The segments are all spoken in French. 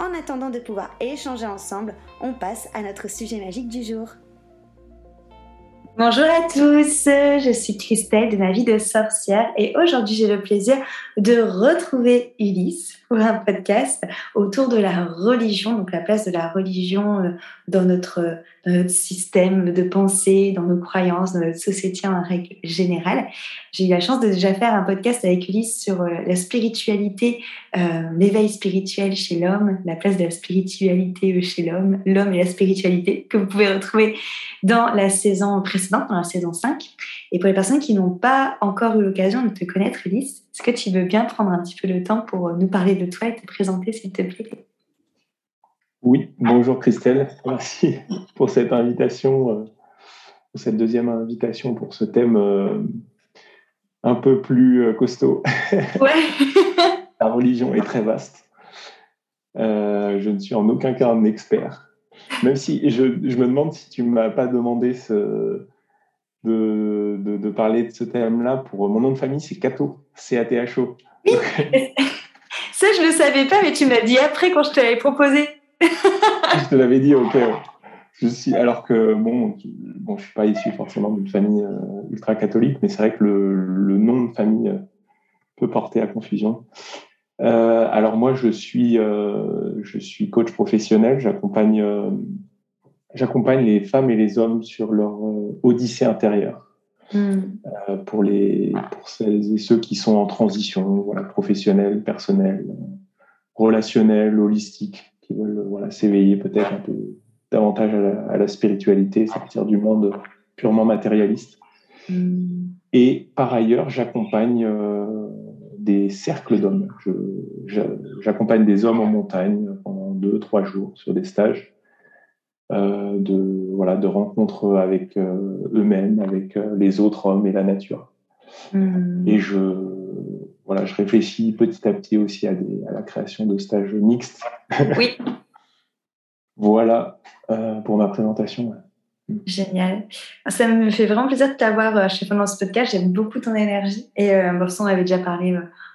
En attendant de pouvoir échanger ensemble, on passe à notre sujet magique du jour. Bonjour à tous, je suis Christelle de ma vie de sorcière et aujourd'hui j'ai le plaisir de retrouver Ulysse pour un podcast autour de la religion, donc la place de la religion euh, dans notre, système de pensée, dans nos croyances, dans notre société en règle générale. J'ai eu la chance de déjà faire un podcast avec Ulysse sur euh, la spiritualité, euh, l'éveil spirituel chez l'homme, la place de la spiritualité chez l'homme, l'homme et la spiritualité, que vous pouvez retrouver dans la saison précédente, dans la saison 5. Et pour les personnes qui n'ont pas encore eu l'occasion de te connaître, Ulysse, est-ce que tu veux bien prendre un petit peu le temps pour nous parler de toi et te présenter, s'il te plaît Oui, bonjour Christelle. Merci pour cette invitation, euh, pour cette deuxième invitation pour ce thème euh, un peu plus euh, costaud. Ouais. La religion est très vaste. je ne suis en aucun cas un expert. Même si je, je me demande si tu ne m'as pas demandé ce, de, de, parler de ce thème-là pour mon nom de famille, c'est Cato, C-A-T-H-O. ça, je ne le savais pas, mais tu m'as dit après quand je te l'avais proposé. je te l'avais dit, ok. Alors que, bon, je ne suis pas issu forcément d'une famille euh, ultra catholique, mais c'est vrai que le, le, nom de famille euh, peut porter à confusion. Euh, alors moi, je suis, je suis coach professionnel, j'accompagne j'accompagne les femmes et les hommes sur leur odyssée intérieure. Hmm. Euh, pour, les, pour celles et ceux qui sont en transition, voilà, professionnelle, personnelle, relationnelle, holistique, qui veulent voilà, s'éveiller peut-être un peu davantage à la, spiritualité, sortir du monde purement matérialiste. Hmm. Et par ailleurs, j'accompagne euh, des cercles d'hommes. J'accompagne des hommes en montagne pendant deux, trois jours sur des stages euh, de, voilà, de rencontres avec euh, eux-mêmes, avec euh, les autres hommes et la nature. Hmm. Et je, voilà, je réfléchis petit à petit aussi à, des, à la création de stages mixtes. Oui. voilà pour ma présentation. Génial. Ça me fait vraiment plaisir de t'avoir chez dans ce podcast. J'aime beaucoup ton énergie. Et euh, on avait déjà parlé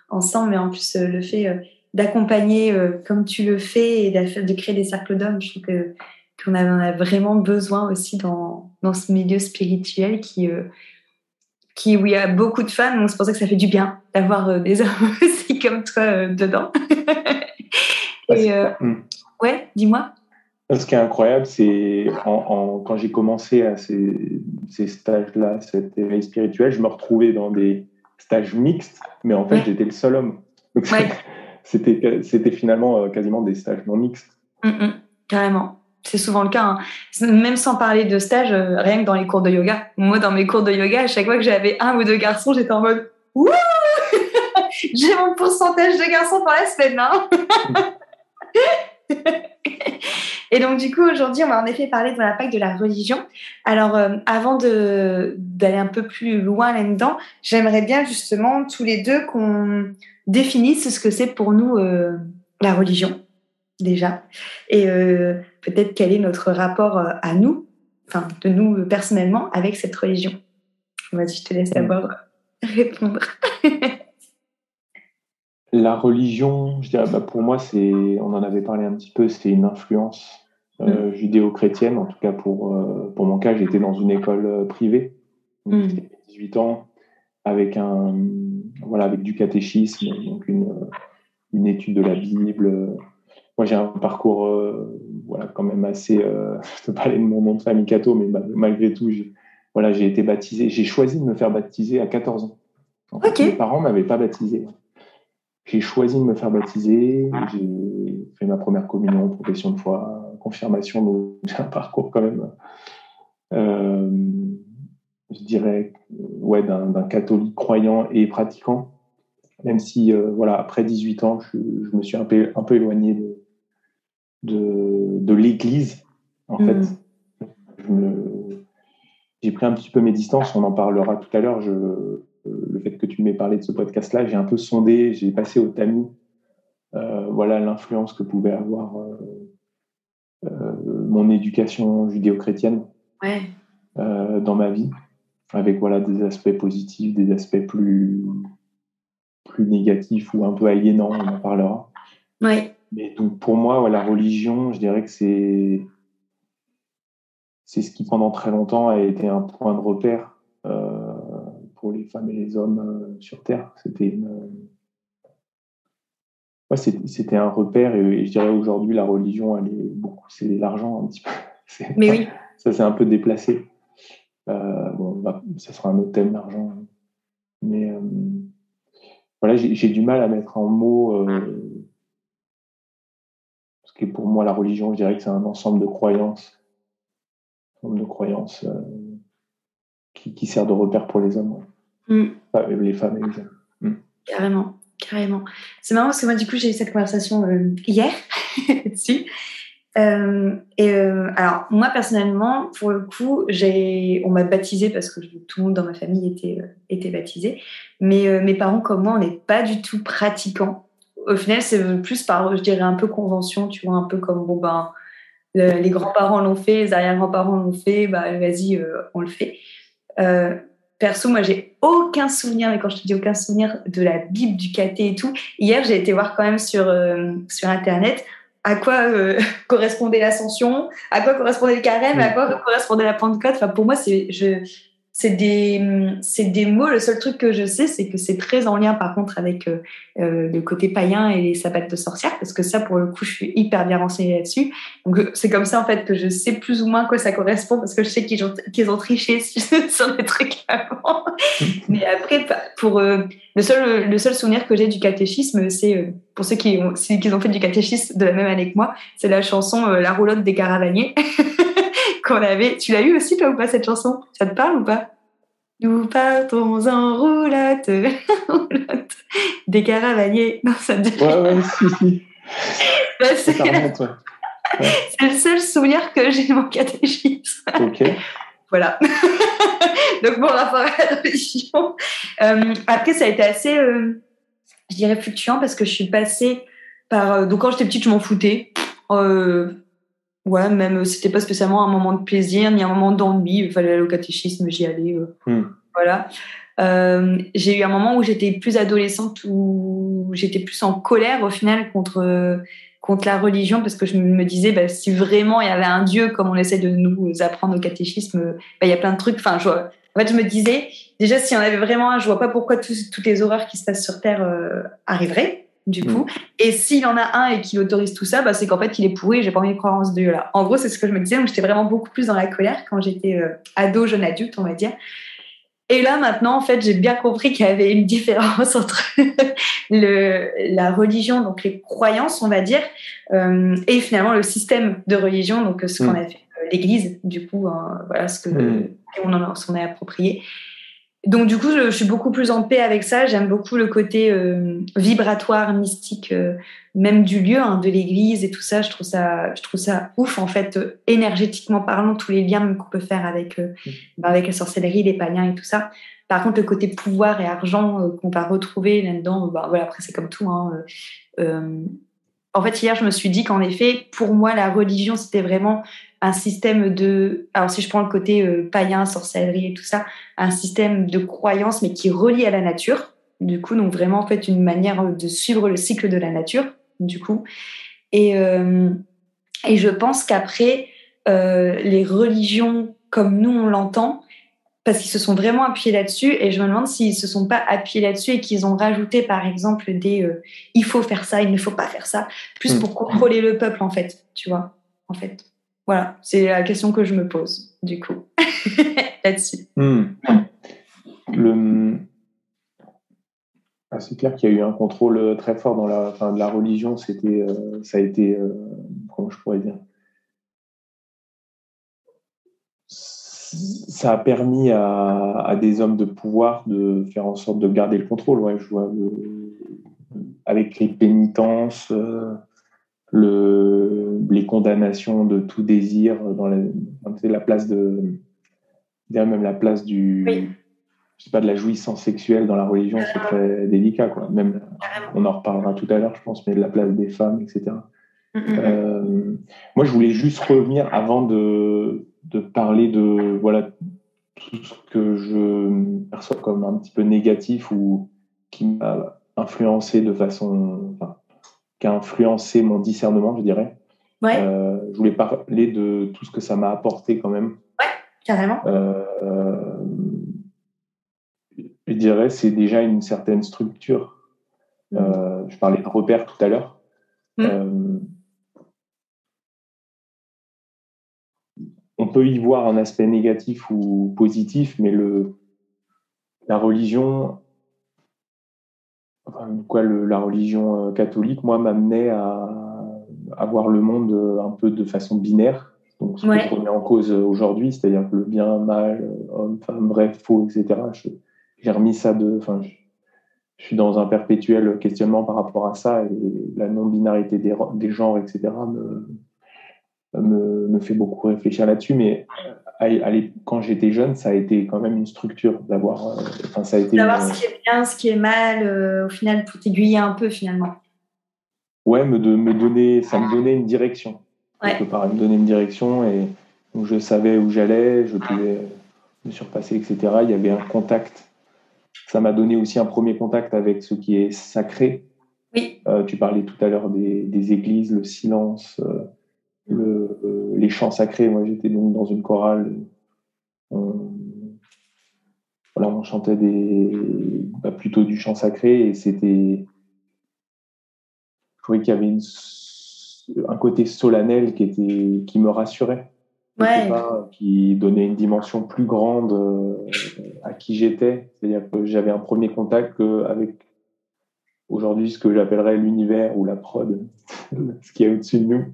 ensemble, mais en plus, le fait d'accompagner comme tu le fais et de créer des cercles d'hommes, je trouve que qu'on en a vraiment besoin aussi dans, dans ce milieu spirituel qui, euh, qui, où il y a beaucoup de femmes. Donc c'est pour ça que ça fait du bien d'avoir euh, des hommes aussi comme toi euh, dedans. Et, hmm. Ouais, dis-moi. Ce qui est incroyable, c'est en, quand j'ai commencé à ces, ces stages-là, cet éveil spirituel, je me retrouvais dans des stages mixtes, mais en fait, j'étais le seul homme. c'était, c'était finalement quasiment des stages non mixtes. Mm, mm. carrément c'est souvent le cas. Hein. Même sans parler de stage, euh, rien que dans les cours de yoga. Moi, dans mes cours de yoga, à chaque fois que j'avais un ou deux garçons, j'étais en mode Wouh J'ai mon pourcentage de garçons pour la semaine. Hein Et donc, du coup, aujourd'hui, on va en effet parler de l'impact de la religion. Alors, euh, avant d'aller un peu plus loin là-dedans, j'aimerais bien justement tous les deux qu'on définisse ce que c'est pour nous euh, la religion déjà. Et peut-être quel est notre rapport euh, à nous, enfin de nous euh, personnellement, avec cette religion. Vas-y, je te laisse d'abord répondre. La religion, je dirais, bah, pour moi, c'est, on en avait parlé un petit peu, c'est une influence euh, mm. judéo-chrétienne. En tout cas, pour, euh, pour mon cas, j'étais dans une école privée. Donc, 18 mm. ans, avec, un, voilà, avec du catéchisme, donc une, une étude de la Bible. Moi, j'ai un parcours voilà, quand même assez. je te parlais de mon nom de famille catho, mais malgré tout, j'ai, voilà, j'ai été baptisé. J'ai choisi de me faire baptiser à 14 ans. Mes parents ne m'avaient pas baptisé. J'ai choisi de me faire baptiser. J'ai fait ma première communion, profession de foi, confirmation. Donc, j'ai un parcours quand même, euh, je dirais, ouais, d'un catholique croyant et pratiquant. Même si, euh, voilà, après 18 ans, je, me suis un peu, un peu éloigné de, de, l'Église, en fait. Mm. J'ai pris un petit peu mes distances, on en parlera tout à l'heure. Je, le fait que tu m'aies parlé de ce podcast-là, j'ai un peu sondé, j'ai passé au tamis, euh, voilà l'influence que pouvait avoir euh, euh, mon éducation judéo-chrétienne dans ma vie, avec voilà des aspects positifs, des aspects plus plus négatifs ou un peu aliénants, on en parlera. Ouais. Mais donc pour moi, la religion, je dirais que c'est c'est ce qui pendant très longtemps a été un point de repère pour les femmes et les hommes euh, sur Terre. C'était une... ouais, c'était un repère et, je dirais aujourd'hui la religion, elle est beaucoup, c'est l'argent un petit peu. Mais oui. Ça s'est un peu déplacé. Euh, bon, bah, ça sera un autre thème, l'argent. Mais euh, voilà, j'ai du mal à mettre en mots. Pour moi, la religion, je dirais que c'est un ensemble de croyances. Un ensemble de croyances qui, sert de repère pour les hommes. Mm. les femmes et les hommes. Mm. Carrément, carrément. C'est marrant parce que moi, du coup, j'ai eu cette conversation euh, hier dessus. Euh, et euh, alors, moi, personnellement, pour le coup, j'ai, on m'a baptisé parce que tout le monde dans ma famille était, était baptisé. Mais mes parents, comme moi, on n'est pas du tout pratiquants. Au final, c'est plus par, je dirais, un peu convention, tu vois, un peu comme, bon, ben, les grands-parents l'ont fait, les arrière-grands-parents l'ont fait, bah, vas-y, on le fait. Euh, perso, moi, j'ai aucun souvenir, mais quand je te dis aucun souvenir, de la Bible, du caté et tout. Hier, j'ai été voir quand même sur, euh, sur Internet à quoi euh, correspondait l'ascension, à quoi correspondait le carême, à quoi correspondait la Pentecôte. Enfin, pour moi, c'est, je, c'est des, c'est des mots. Le seul truc que je sais, c'est que c'est très en lien, par contre, avec euh, euh, le côté païen et les sabbats de sorcières, parce que ça, pour le coup, je suis hyper bien renseignée là-dessus. Donc, euh, c'est comme ça, en fait, que je sais plus ou moins à quoi ça correspond, parce que je sais qu'ils ont, qu'ils ont triché sur des trucs avant. Mais après, pour le seul, le seul souvenir que j'ai du catéchisme, c'est pour ceux qui ont, qui ont fait du catéchisme de la même année que moi, c'est la chanson La roulotte des caravaniers. qu'on avait. Tu l'as eu aussi, toi, ou pas, cette chanson? Ça te parle ou pas? Nous partons en roulotte, roulotte des caravaniers. Non, ça te Ouais, ouais, si, si. Bah, c'est le seul souvenir que j'ai de mon catéchisme. Ok. voilà. Donc, bon rapport à la religion. Euh, après, ça a été assez, euh, je dirais, fluctuant parce que je suis passée par. Euh, donc, quand j'étais petite, je m'en foutais. Euh, ouais, même euh, c'était pas spécialement un moment de plaisir ni un moment d'ennui. Il fallait aller au catéchisme, j'y allais. Euh, hmm. Voilà. Euh, j'ai eu un moment où j'étais plus adolescente, où j'étais plus en colère au final contre contre la religion parce que je me disais bah, si vraiment il y avait un Dieu comme on essaie de nous apprendre au catéchisme, bah, il y a plein de trucs. Enfin, je, en fait, je me disais déjà si on avait vraiment un, je vois pas pourquoi toutes les horreurs qui se passent sur Terre arriveraient du coup. Mm. Et s'il en a un et qu'il autorise tout ça, bah, c'est qu'en fait, il est pourri et j'ai pas envie de croire en ce Dieu-là. En gros, c'est ce que je me disais. Donc, j'étais vraiment beaucoup plus dans la colère quand j'étais euh, ado, jeune adulte, on va dire. Et là, maintenant, en fait, j'ai bien compris qu'il y avait une différence entre le, la religion, donc les croyances, on va dire, euh, et finalement le système de religion, donc ce qu'on mm. a fait, euh, l'Église, du coup, hein, voilà ce que mm. on en s'en est approprié. Donc du coup, je, suis beaucoup plus en paix avec ça. J'aime beaucoup le côté euh, vibratoire, mystique, euh, même du lieu, hein, de l'église et tout ça. Je trouve ça, je trouve ça ouf en fait, euh, énergétiquement parlant, tous les liens qu'on peut faire avec mmh. bah, avec la sorcellerie, les païens et tout ça. Par contre, le côté pouvoir et argent qu'on va retrouver là-dedans, bah, voilà, après c'est comme tout. Hein, en fait, hier, je me suis dit qu'en effet, pour moi, la religion, c'était vraiment un système de, alors si je prends le côté euh, païen, sorcellerie et tout ça, un système de croyance, mais qui est relié à la nature. du coup, donc vraiment en fait une manière de suivre le cycle de la nature, du coup. Et, euh, et je pense qu'après, euh, les religions comme nous on l'entend, parce qu'ils se sont vraiment appuyés là-dessus, et je me demande s'ils se sont pas appuyés là-dessus et qu'ils ont rajouté par exemple des euh, il faut faire ça, il ne faut pas faire ça, plus hmm. pour contrôler le peuple en fait, tu vois, en fait. Voilà, c'est la question que je me pose du coup là-dessus. Hmm. Ah, c'est clair qu'il y a eu un contrôle euh, très fort dans la, de la religion. Euh, ça a été, euh, comment je pourrais dire, ça a permis à, des hommes de pouvoir de faire en sorte de garder le contrôle. Avec les pénitences, le, les condamnations de tout désir dans la, la place de, même la place du je sais pas, de la jouissance sexuelle dans la religion, c'est très délicat, quoi. Même, on en reparlera tout à l'heure, je pense, mais de la place des femmes, etc. Mm, mm, mm. euh, moi, je voulais juste revenir avant de, de parler de voilà tout ce que je perçois comme un petit peu négatif ou qui m'a influencé de façon, enfin, qui a influencé mon discernement, je dirais. Ouais. Euh, je voulais parler de tout ce que ça m'a apporté quand même. Ouais, carrément. Euh, je dirais, c'est déjà une certaine structure. Euh, je parlais de repères tout à l'heure. Mm. Euh, on peut y voir un aspect négatif ou positif, mais le, la religion, quoi, la religion euh, catholique, moi, m'amenait à, à, voir le monde un peu de façon binaire. Donc, ce qu'on met en cause aujourd'hui, c'est-à-dire que le bien, mal, homme, femme, vrai, faux, etc j'ai remis ça de. Enfin, je, suis dans un perpétuel questionnement par rapport à ça et la non-binarité des, des, genres, etc. Me, me, me fait beaucoup réfléchir là-dessus. Mais allez, quand j'étais jeune, ça a été quand même une structure d'avoir. Euh, enfin, ça a été. D'avoir ce qui est bien, ce qui est mal, euh, au final, pour t'aiguiller un peu finalement. Ouais, me, de, me donner, ça me donnait une direction. Ouais. Quelque part, me donner une direction et où je savais où j'allais, je pouvais me surpasser, etc. Il y avait un contact ça m'a donné aussi un premier contact avec ce qui est sacré. Oui. Euh, tu parlais tout à l'heure des, églises, le silence, euh, le, euh, les chants sacrés. Moi, j'étais donc dans une chorale. On, voilà, on chantait des, bah, plutôt du chant sacré et c'était. Je trouvais qu'il y avait une, un côté solennel qui, était, qui me rassurait qui donnait une dimension plus grande euh, à qui j'étais. C'est-à-dire que j'avais un premier contact avec aujourd'hui ce que j'appellerais l'univers ou la prod, ce qui est au-dessus de nous.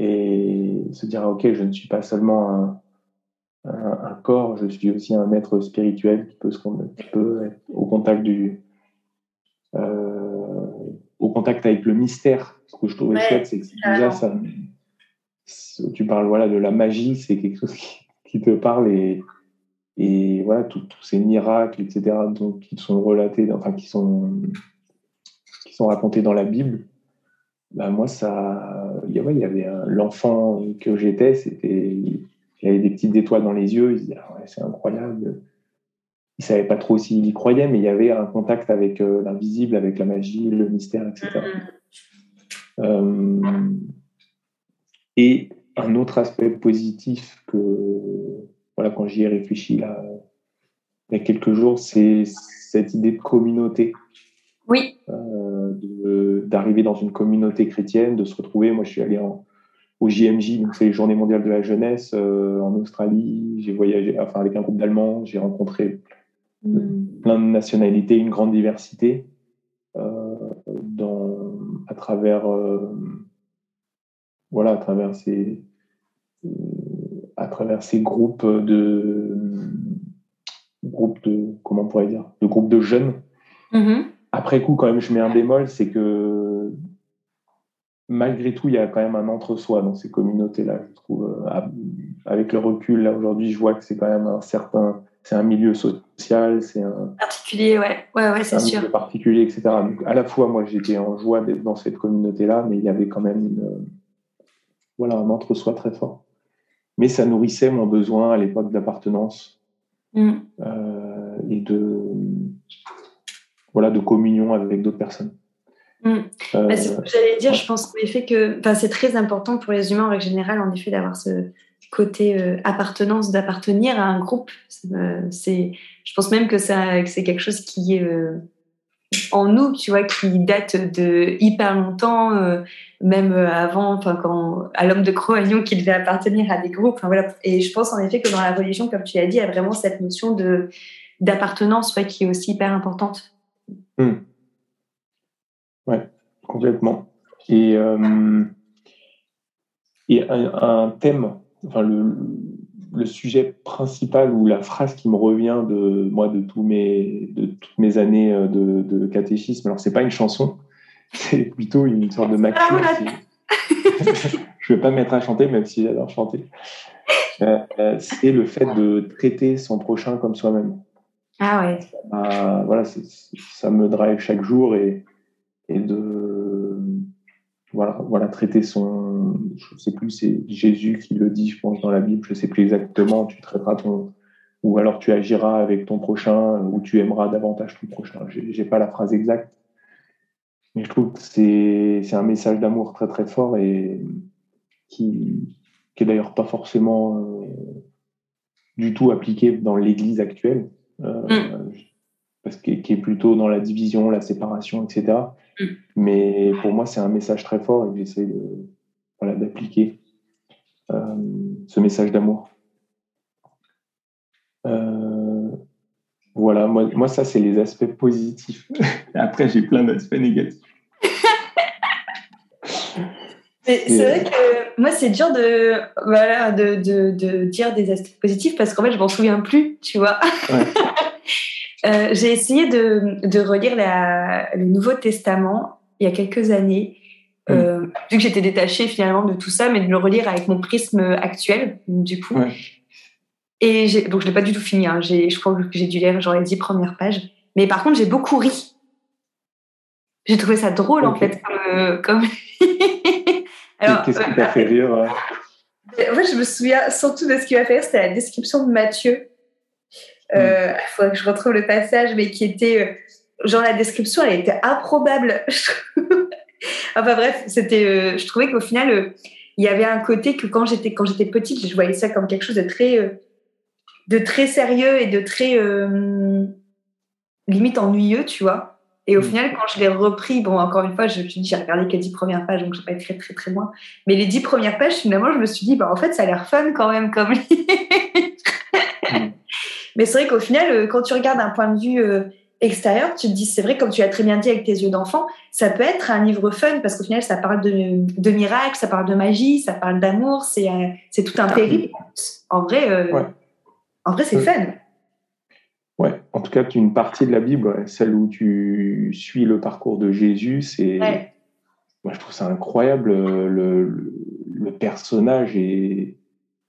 Et se dire, ah, ok, je ne suis pas seulement un, un, corps, je suis aussi un être spirituel qui peut, qui peut être au contact du. Euh, au contact avec le mystère. Ce que je trouvais chouette, c'est que déjà ça, tu parles voilà de la magie, c'est quelque chose qui, te parle et, et voilà tous ces miracles, etc. Donc qui sont relatés, enfin qui sont qui sont racontés dans la Bible. Bah moi ça, il y avait l'enfant que j'étais, c'était il avait des petites étoiles dans les yeux, il se disait ah c'est incroyable. Il savait pas trop s'il y croyait, mais il y avait un contact avec euh, l'invisible, avec la magie, le mystère, etc. Et un autre aspect positif que, voilà, quand j'y ai réfléchi là, il y a quelques jours, c'est cette idée de communauté. Oui. Euh, d'arriver dans une communauté chrétienne, de se retrouver. Moi, je suis allé au JMJ, donc c'est les Journées mondiales de la jeunesse euh, en Australie. J'ai voyagé, enfin, avec un groupe d'Allemands, j'ai rencontré hmm. plein de nationalités, une grande diversité euh, dans, à travers voilà, à travers ces, à travers ces groupes de, groupes de, comment on pourrait dire, de groupes de jeunes. Mm-hmm. Après coup, quand même, je mets un bémol, c'est que malgré tout, il y a quand même un entre-soi dans ces communautés-là. Je trouve, euh, avec le recul, là aujourd'hui, je vois que c'est quand même un certain, c'est un milieu social, c'est un particulier, ouais, ouais, ouais, c'est sûr. particulier, etc. Donc, à la fois, moi, j'étais en joie d'être dans cette communauté-là, mais il y avait quand même une, voilà, un entre-soi très fort. Mais ça nourrissait mon besoin à l'époque d'appartenance mm. euh, et de voilà, de communion avec d'autres personnes. Mm. Bah, j'allais dire, je pense en effet que c'est très important pour les humains en règle générale, en effet, d'avoir ce côté euh, appartenance, d'appartenir à un groupe. c'est, je pense même que, ça, que c'est quelque chose qui est euh, en nous, tu vois, qui date de hyper longtemps, euh, même avant, enfin, quand, à l'homme de Cro-Magnon qui devait appartenir à des groupes. voilà. Et je pense en effet que dans la religion, comme tu l'as dit, il y a vraiment cette notion de, d'appartenance qui est aussi hyper importante. Hmm. Ouais, complètement. Et, euh, et un, thème, enfin le, le, sujet principal ou la phrase qui me revient de moi de tous mes de toutes mes années euh, de, de catéchisme. Alors c'est pas une chanson, c'est plutôt une sorte de maxime. Je vais pas me mettre à chanter, même si j'adore chanter. Euh, c'est le fait de traiter son prochain comme soi-même. Ah ouais. voilà, ça me drive chaque jour et et de voilà, traiter son. Je ne sais plus, c'est Jésus qui le dit, je pense, dans la Bible, je ne sais plus exactement. Tu traiteras ton. Ou alors tu agiras avec ton prochain, ou tu aimeras davantage ton prochain. Je n'ai pas la phrase exacte. Mais je trouve que c'est un message d'amour très très fort et qui, qui est d'ailleurs pas forcément euh, du tout appliqué dans l'Église actuelle. Euh, mm parce qui est plutôt dans la division, la séparation, etc. Mm. Mais pour moi, c'est un message très fort et j'essaie de, voilà, d'appliquer euh, ce message d'amour. Euh, voilà, moi, moi ça, c'est les aspects positifs. Après, j'ai plein d'aspects négatifs. C'est vrai que moi, c'est dur de, voilà, de, de, de, dire des aspects positifs parce qu'en fait, je m'en souviens plus, tu vois. Ouais. Euh, j'ai essayé de, de relire la, le Nouveau Testament il y a quelques années, mm. euh, vu que j'étais détachée finalement de tout ça, mais de le relire avec mon prisme actuel, du coup. Et donc je l'ai pas du tout fini. Hein. Je crois que j'ai dû lire genre les dix premières pages. Mais par contre, j'ai beaucoup ri. J'ai trouvé ça drôle en fait, comme. Qu'est-ce qui t'a fait rire En fait, je me souviens surtout de ce qui m'a fait rire, c'était la description de Matthieu il euh, faudrait que je retrouve le passage, mais qui était euh, genre la description, elle était improbable. enfin bref, c'était, euh, je trouvais qu'au final, il y avait un côté que quand j'étais quand j'étais petite, je voyais ça comme quelque chose de très de très sérieux et de très limite ennuyeux, tu vois. Et au mm. final, quand je l'ai repris, bon, encore une fois, je dis, j'ai regardé que les dix premières pages, donc je pas très, très, très loin. Mais les dix premières pages, finalement, je me suis dit, bah, en fait, ça a l'air fun quand même, comme Mais c'est vrai qu'au final, euh, quand tu regardes d'un point de vue euh, extérieur, tu te dis, c'est vrai, comme tu l'as très bien dit avec tes yeux d'enfant, ça peut être un livre fun parce qu'au final, ça parle de, de miracles, ça parle de magie, ça parle d'amour, c'est c'est tout un périple. En vrai, euh, en vrai, c'est fun. Ouais, en tout cas, une partie de la Bible, celle où tu suis le parcours de Jésus, c'est. Moi, je trouve ça incroyable. Le, le personnage est,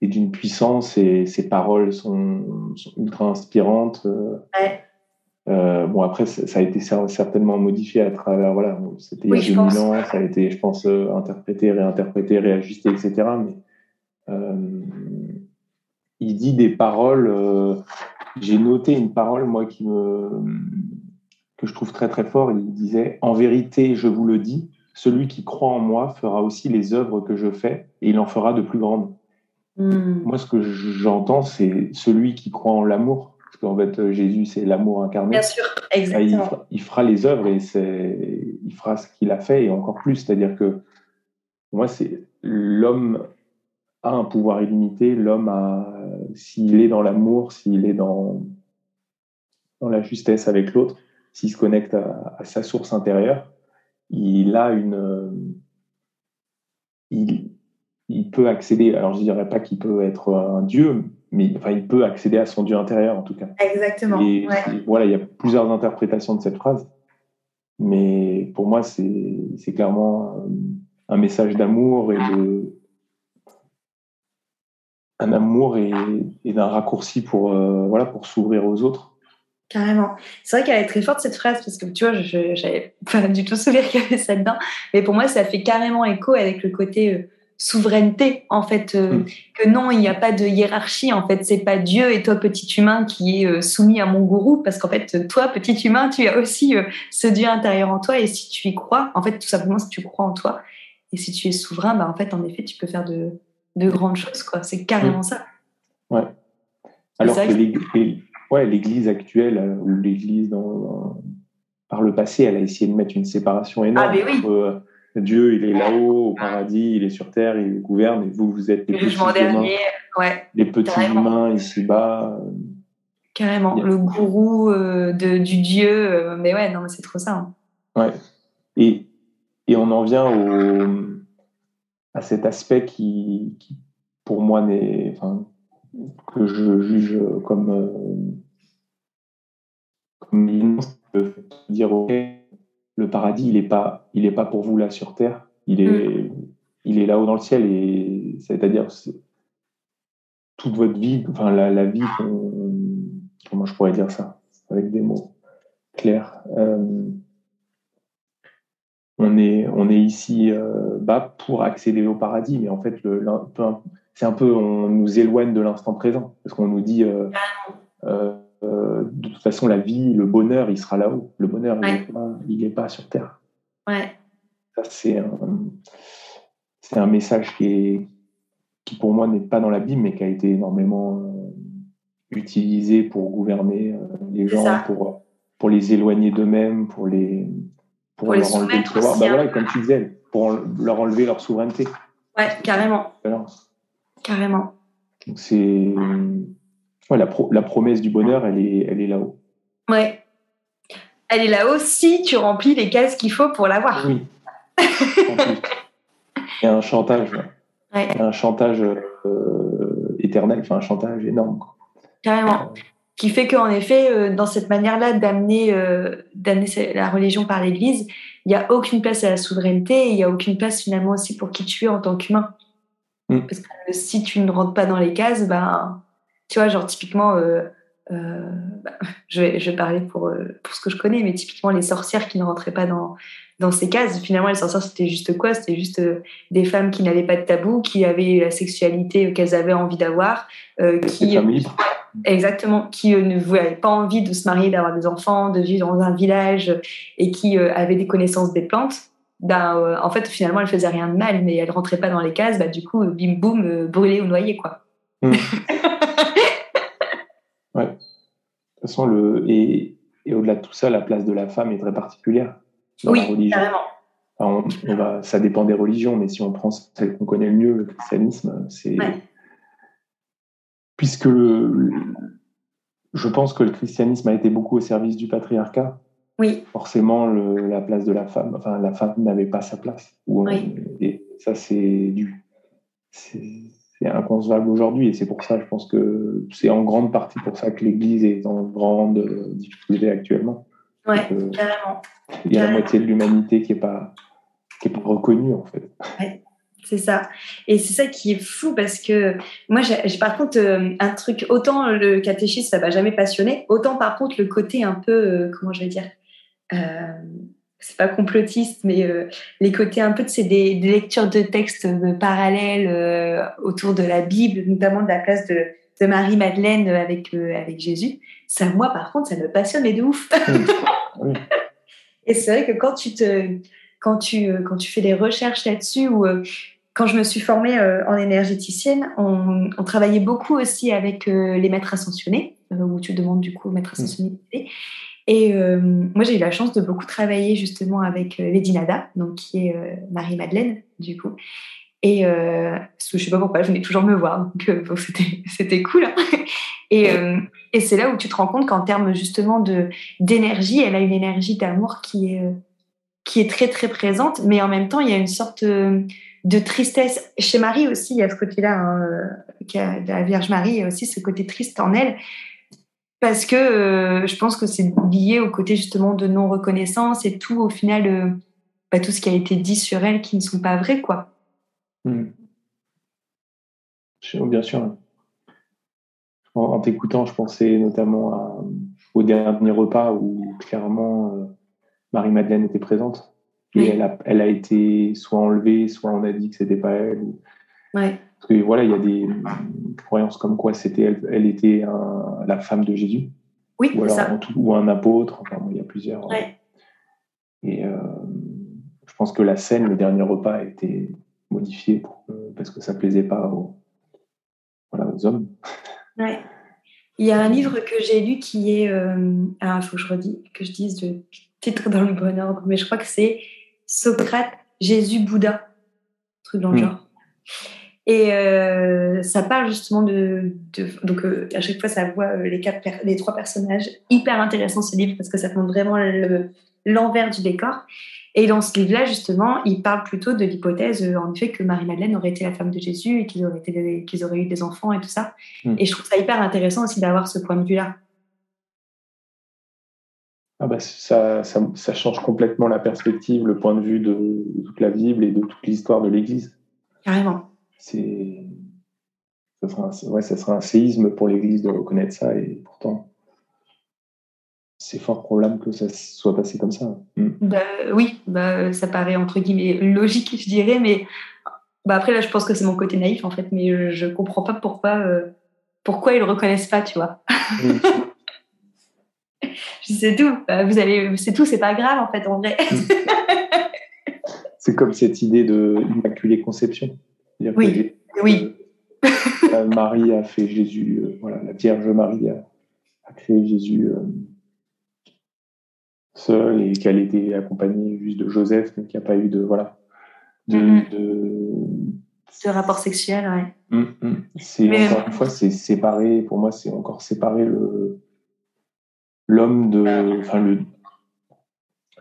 d'une puissance et ses paroles sont, ultra inspirantes. Euh, ouais. Euh, bon, après, ça a été certainement modifié à travers, voilà, c'était il y a 2000 ans, ça a été, je pense, euh, interprété, réinterprété, réajusté, etc. Mais euh, il dit des paroles. J'ai noté une parole, moi, qui me, que je trouve très, très fort. Il disait En vérité, je vous le dis, celui qui croit en moi fera aussi les œuvres que je fais et il en fera de plus grandes. Hmm. Moi, ce que j'entends, c'est celui qui croit en l'amour. Parce qu'en fait, euh, Jésus, c'est l'amour incarné. Bien sûr, exactement. Il fera, les œuvres et il fera ce qu'il a fait et encore plus. C'est-à-dire que moi, c'est l'homme a un pouvoir illimité. L'homme a, s'il est dans l'amour, s'il est dans, dans la justesse avec l'autre, s'il se connecte à, sa source intérieure, il a une, il, il peut accéder, alors je ne dirais pas qu'il peut être un dieu, mais enfin, il peut accéder à son dieu intérieur en tout cas. Exactement. Et, voilà, il y a plusieurs interprétations de cette phrase, mais pour moi, c'est clairement un message d'amour et de un amour et, d'un raccourci pour euh, voilà pour s'ouvrir aux autres. Carrément. C'est vrai qu'elle est très forte cette phrase parce que tu vois, je n'avais pas du tout souvenir qu'il y avait ça dedans, mais pour moi, ça fait carrément écho avec le côté euh, souveraineté en fait mm. que non il n'y a pas de hiérarchie en fait c'est pas Dieu et toi petit humain qui est soumis à mon gourou parce qu'en fait toi petit humain tu as aussi ce Dieu intérieur en toi et si tu y crois en fait tout simplement si tu crois en toi et si tu es souverain bah en fait en effet tu peux faire de, de grandes choses quoi c'est carrément mm. ça ouais alors que l'Église actuelle ou l'Église dans par le passé, elle a essayé de mettre une séparation énorme ah, entre euh, Dieu, il est là-haut, au paradis, il est sur terre, il gouverne, et vous, vous êtes les petits humains, les petits humains ici-bas. Carrément, le gourou euh, de, du Dieu, euh, mais ouais, non, mais c'est trop ça. Hein. Ouais. Et, et on en vient au, à cet aspect qui, qui pour moi, n'est, enfin, que je juge comme, comme dire ok, le paradis il est pas il est pas pour vous là sur terre, il est mm. il est là-haut dans le ciel et c'est-à-dire toute votre vie, enfin la, la vie comment je pourrais dire ça avec des mots clairs. Euh, on est, on est ici euh, bas pour accéder au paradis, mais en fait, le, c'est un peu, on nous éloigne de l'instant présent, parce qu'on nous dit, euh, euh, de toute façon, la vie, le bonheur, il sera là-haut. Le bonheur, il n'est pas, sur Terre. Ouais. Ça, c'est un, c'est un message qui, est, qui, pour moi, n'est pas dans la Bible, mais qui a été énormément utilisé pour gouverner les gens, pour, pour les éloigner d'eux-mêmes, pour les pour, leur enlever le pouvoir. Bah voilà, comme tu disais, pour leur enlever leur souveraineté. Ouais, carrément. Carrément. Donc c'est la, la, promesse du bonheur, elle est, elle est là-haut. Ouais. Elle est là-haut si tu remplis les cases qu'il faut pour l'avoir. Oui. Il y a un chantage. Un chantage euh, éternel, enfin un chantage énorme. Carrément. Qui fait qu'en effet, euh, dans cette manière-là d'amener euh, la religion par l'Église, il n'y a aucune place à la souveraineté et il n'y a aucune place finalement aussi pour qui tu es en tant qu'humain. Mm. Parce que si tu ne rentres pas dans les cases, ben, tu vois, genre typiquement, euh, euh, bah, je, vais, je vais parler pour, euh, pour ce que je connais, mais typiquement les sorcières qui ne rentraient pas dans, dans ces cases. Finalement, les sorcières, c'était juste quoi? C'était juste des femmes qui n'avaient pas de tabou, qui avaient la sexualité qu'elles avaient envie d'avoir, qui exactement, qui n'avaient pas envie de se marier, d'avoir des enfants, de vivre dans un village et qui avaient des connaissances des plantes. Ben, en fait, finalement, elles faisaient rien de mal, mais elles rentraient pas dans les cases. Bah, du coup, bim boum, brûlées ou noyées, quoi. Mmh. toute façon, le, et, et au-delà de tout ça, la place de la femme est très particulière dans oui, la religion. on, va, ça dépend des religions, mais si on prend celle qu'on connaît le mieux, le christianisme, c'est. Puisque le, je pense que le christianisme a été beaucoup au service du patriarcat. Oui. Forcément, le, la place de la femme, enfin, la femme n'avait pas sa place. oui. et ça, c'est du c'est inconcevable aujourd'hui. Et c'est pour ça, je pense que c'est en grande partie pour ça que l'Église est en grande euh, difficulté actuellement. Oui, carrément. Il y a la moitié de l'humanité qui n'est pas, qui est pas reconnue, en fait. Ouais. C'est ça. Et c'est ça qui est fou parce que moi, j'ai par contre euh, un truc, autant le catéchisme, ça m'a jamais passionné, autant par contre le côté un peu, euh, comment je vais dire, c'est pas complotiste, mais euh, les côtés un peu de ces des, lectures de textes parallèles euh, autour de la Bible, notamment de la place de, de Marie-Madeleine avec, euh, avec Jésus, ça, moi, par contre, ça me passionne, mais de ouf. Et c'est vrai que quand tu, te, quand, tu, quand tu fais des recherches là-dessus, ou quand je me suis formée en énergéticienne, on, on, travaillait beaucoup aussi avec les maîtres ascensionnés, où tu demandes du coup aux maîtres ascensionnés. Et euh, moi, j'ai eu la chance de beaucoup travailler justement avec euh, Lady Nada, donc qui est euh, Marie-Madeleine, du coup. Et euh, je sais pas pourquoi, je venais toujours me voir, donc c'était cool. Hein. et, et c'est là où tu te rends compte qu'en termes justement d'énergie, elle a une énergie d'amour qui est qui est très très présente, mais en même temps, il y a une sorte de tristesse. Chez Marie aussi, il y a ce côté-là, hein, la Vierge Marie, il y a aussi ce côté triste en elle, parce que euh, je pense que c'est lié au côté justement de non-reconnaissance et tout, au final, euh, bah, tout ce qui a été dit sur elle qui ne sont pas vrais, quoi. Hmm. Bien sûr. En, t'écoutant, je pensais notamment au dernier repas où clairement euh, Marie-Madeleine était présente. Et elle, a, elle a été soit enlevée, soit on a dit que c'était pas elle. Ouais. Parce que voilà, il y a des croyances comme quoi c'était elle, elle était un- la femme de Jésus. Oui, ou, alors ça. un apôtre. Enfin, il y a plusieurs. Ouais. Et euh, je pense que la scène, le dernier repas, a été modifiée pour que- parce que ça plaisait pas aux, voilà, aux hommes. Ouais. Il y a un livre que j'ai lu qui est. euh, Ah, il faut que je redis, que je dise titre dans le bon ordre, mais je crois que c'est Socrate, Jésus, Bouddha. Truc dans le Mm. genre. Et euh, ça parle justement de. de- donc, euh, à chaque fois, ça voit euh, les, quatre les trois personnages. Hyper intéressant ce livre parce que ça montre vraiment le- l'envers du décor. Et dans ce livre-là, justement, il parle plutôt de l'hypothèse, en effet, que Marie-Madeleine aurait été la femme de Jésus et qu'ils auraient, auraient eu des enfants et tout ça. Mm. Et je trouve ça hyper intéressant aussi d'avoir ce point de vue-là. Ah bah, ça, ça, ça change complètement la perspective, le point de vue de, de toute la Bible et de toute l'histoire de l'Église. Carrément. C'est, ça sera, un, ouais, ça sera un séisme pour l'Église de reconnaître ça et pourtant, c'est fort probable que ça soit passé comme ça. Mm. Bah, oui, bah, ça paraît entre guillemets logique, je dirais, mais bah, après, là, je pense que c'est mon côté naïf, en fait, mais je, je comprends pas pourquoi, euh, pourquoi ils le reconnaissent pas, tu vois. Mm. C'est tout, Bah, vous allez, c'est tout, c'est pas grave, en fait, en vrai. C'est comme cette idée de immaculée conception. Oui, que, oui. euh, Marie a fait Jésus, euh, voilà, la Vierge Marie a, a créé Jésus euh, seule et qu'elle était accompagnée juste de Joseph, mais qu'il n'y a pas eu de voilà de, Mhm. de- Ce rapport sexuel, ouais. Hum, hum. c'est encore une fois c'est séparé pour moi c'est encore séparé le l'homme de enfin le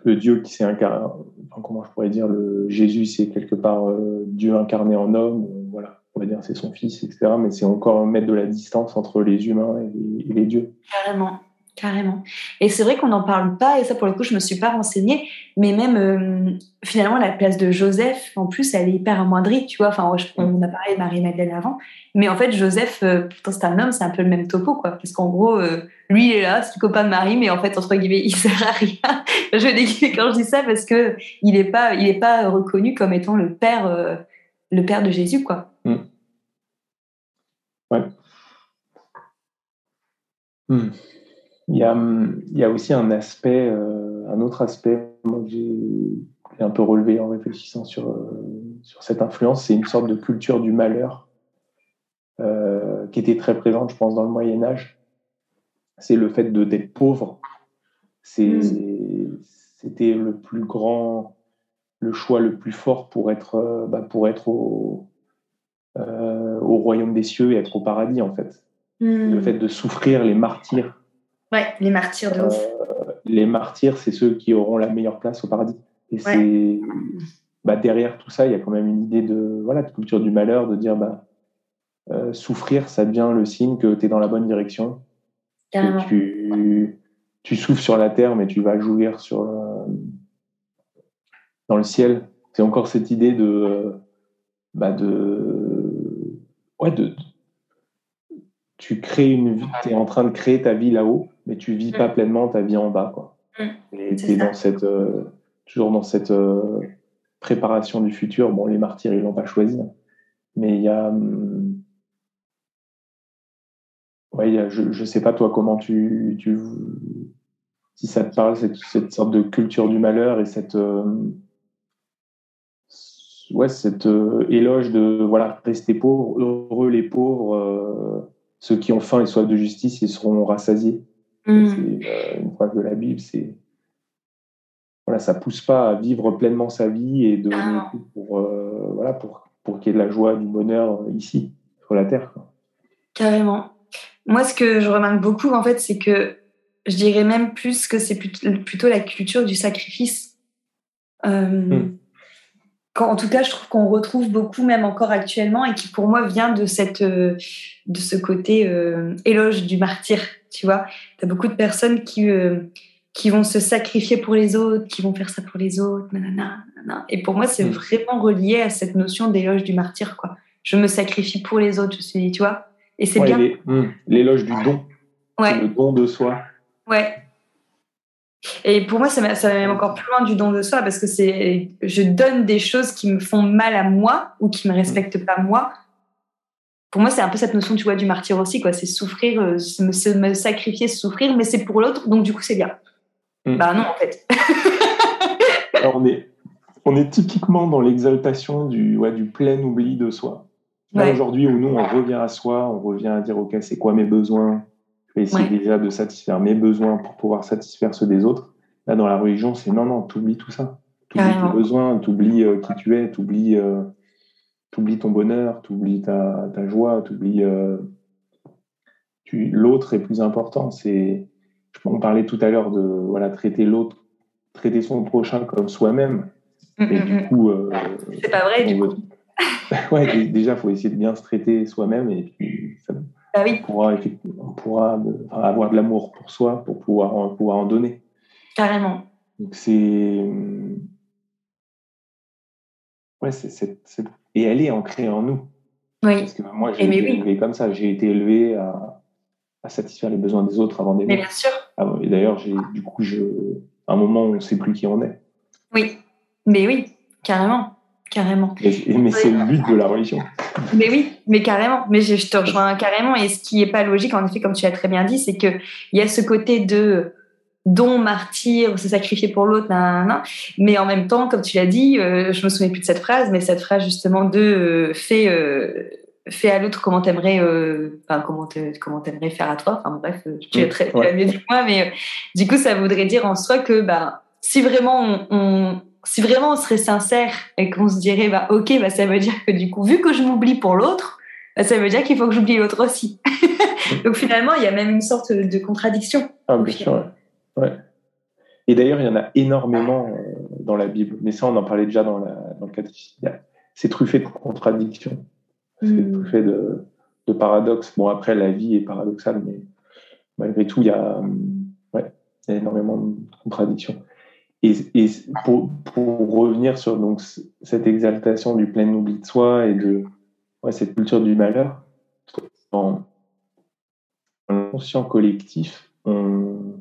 le Dieu qui s'est incarné enfin, comment je pourrais dire le Jésus c'est quelque part euh, Dieu incarné en homme voilà on va dire c'est son fils etc mais c'est encore mettre de la distance entre les humains et les dieux. Carrément, carrément. Et c'est vrai qu'on n'en parle pas, et ça pour le coup je me suis pas renseignée, mais même euh, finalement la place de Joseph, en plus elle est hyper amoindrie, tu vois. Enfin, on a parlé de Marie-Madeleine avant, mais en fait Joseph, euh, pourtant c'est un homme, c'est un peu le même topo, quoi. Parce qu'en gros, euh, lui il est là, c'est le copain de Marie, mais en fait entre guillemets il sert à rien. je vais déguiser quand je dis ça parce que il est pas, il est pas reconnu comme étant le père, le père de Jésus, quoi. Hmm. Il y a, il y a aussi un aspect, euh, un autre aspect moi, que j'ai un peu relevé en réfléchissant sur, euh, sur cette influence, c'est une sorte de culture du malheur euh, qui était très présente, je pense, dans le Moyen Âge. C'est le fait de d'être pauvre. C'est, C'était le plus grand, le choix le plus fort pour être, bah, pour être au, euh, au royaume des cieux et être au paradis, en fait. Le fait de souffrir les martyrs Ouais, les martyrs de ouf. euh, les martyrs, c'est ceux qui auront la meilleure place au paradis. Et c'est bah, derrière tout ça, il y a quand même une idée de voilà de culture du malheur, de dire bah euh, souffrir, ça devient le signe que tu es dans la bonne direction. Que tu, tu souffres sur la terre, mais tu vas jouir sur euh, dans le ciel. C'est encore cette idée de euh, bah, de ouais de tu crées une vie, tu es en train de créer ta vie là-haut, mais tu vis pas pleinement ta vie en bas. Quoi. Mm. Et tu es ça. dans cette, euh, toujours dans cette euh, préparation du futur. Bon, les martyrs, ils l'ont pas choisi. hein. Mais il y a. hum, Ouais, il y a- je, je sais pas, toi, comment tu. tu si ça te parle, cette, cette sorte de culture du malheur et cette. euh, ouais, cette éloge de voilà, rester pauvre, heureux les pauvres, ceux qui ont faim et soif de justice, ils seront rassasiés. Mm. Euh, une phrase de la Bible, c'est voilà, ça pousse pas à vivre pleinement sa vie et de Ah. pour euh, voilà pour pour qu'il y ait de la joie, du bonheur euh, ici sur la terre. quoi. Carrément. Moi, ce que je remarque beaucoup, en fait, c'est que je dirais même plus que c'est plutôt, la culture du sacrifice. Euh, Mm. quand, en tout cas, je trouve qu'on retrouve beaucoup, même encore actuellement, et qui pour moi vient de, cette, de ce côté euh, éloge du martyr. Tu vois, tu as beaucoup de personnes qui, euh, qui vont se sacrifier pour les autres, qui vont faire ça pour les autres, nanana, nanana. Et pour moi, c'est Mm. vraiment relié à cette notion d'éloge du martyr. Quoi. Je me sacrifie pour les autres, je suis, tu vois. Et c'est Ouais, bien. hum, l'éloge du don, Ouais. le don de soi. Ouais. Et pour moi, ça va même encore plus loin du don de soi parce que c'est, je donne des choses qui me font mal à moi ou qui me respectent pas moi. Pour moi, c'est un peu cette notion, tu vois, du martyr aussi, quoi. C'est souffrir, euh, me, me, sacrifier, souffrir, mais c'est pour l'autre, donc du coup, c'est bien. Mm. Bah non, en fait. on est, on est typiquement dans l'exaltation du, ouais, du plein oubli de soi. Aujourd'hui, où nous, on revient à soi, on revient à dire, OK, c'est quoi mes besoins? Je vais essayer déjà de satisfaire mes besoins pour pouvoir satisfaire ceux des autres. Là, dans la religion, c'est non, non, t'oublies tout ça. T'oublies tes besoins, t'oublies euh, qui tu es, t'oublies euh, oublies ton bonheur, t'oublies ta, ta joie, t'oublies... Euh, l'autre est plus important. C'est, on parlait tout à l'heure de voilà, traiter l'autre, traiter son prochain comme soi-même. Mm, et du mm, mm. coup... Euh, c'est pas vrai, du coup. ouais, déjà, il faut essayer de bien se traiter soi-même et puis ça, bah oui. on pourra, on pourra avoir de l'amour pour soi pour pouvoir, pouvoir en donner. Carrément. Donc c'est. Ouais, c'est, et elle est ancrée en nous. Oui. Parce que moi, j'ai été élevé comme ça. J'ai été élevé à, à, satisfaire les besoins des autres avant d'aimer. Mais bien sûr. Ah et d'ailleurs, du coup, je, à un moment, on ne sait plus qui on est. Oui. Mais oui, carrément. Carrément. mais c'est le but de la religion. Mais oui, mais carrément. Mais je, te rejoins carrément. Et ce qui n'est pas logique, en effet, comme tu l'as très bien dit, c'est qu'il y a ce côté de don, martyr, se sacrifier pour l'autre, mais en même temps, comme tu l'as dit, euh, je me souviens plus de cette phrase, mais cette phrase justement de euh, fais, euh, fais à l'autre comment t'aimerais, enfin comment comment t'aimerais faire à toi. Enfin bref, tu es très mieux que moi, mais du coup, ça voudrait dire en soi que bah si vraiment on si vraiment on serait sincère et qu'on se dirait, bah, ok, bah, ça veut dire que du coup, vu que je m'oublie pour l'autre, bah, ça veut dire qu'il faut que j'oublie l'autre aussi. Donc finalement, il y a même une sorte de contradiction. Ah, bien sûr, ouais. Et d'ailleurs, il y en a énormément euh, dans la Bible. Mais ça, on en parlait déjà dans, la, dans le catéchisme. C'est truffé de contradictions. C'est hmm. truffé de, de paradoxes. Bon, après, la vie est paradoxale, mais malgré tout, il y a, ouais, il y a énormément de contradictions. Et, pour, pour, revenir sur donc, cette exaltation du plein oubli de soi et de ouais, cette culture du malheur, dans conscient collectif, on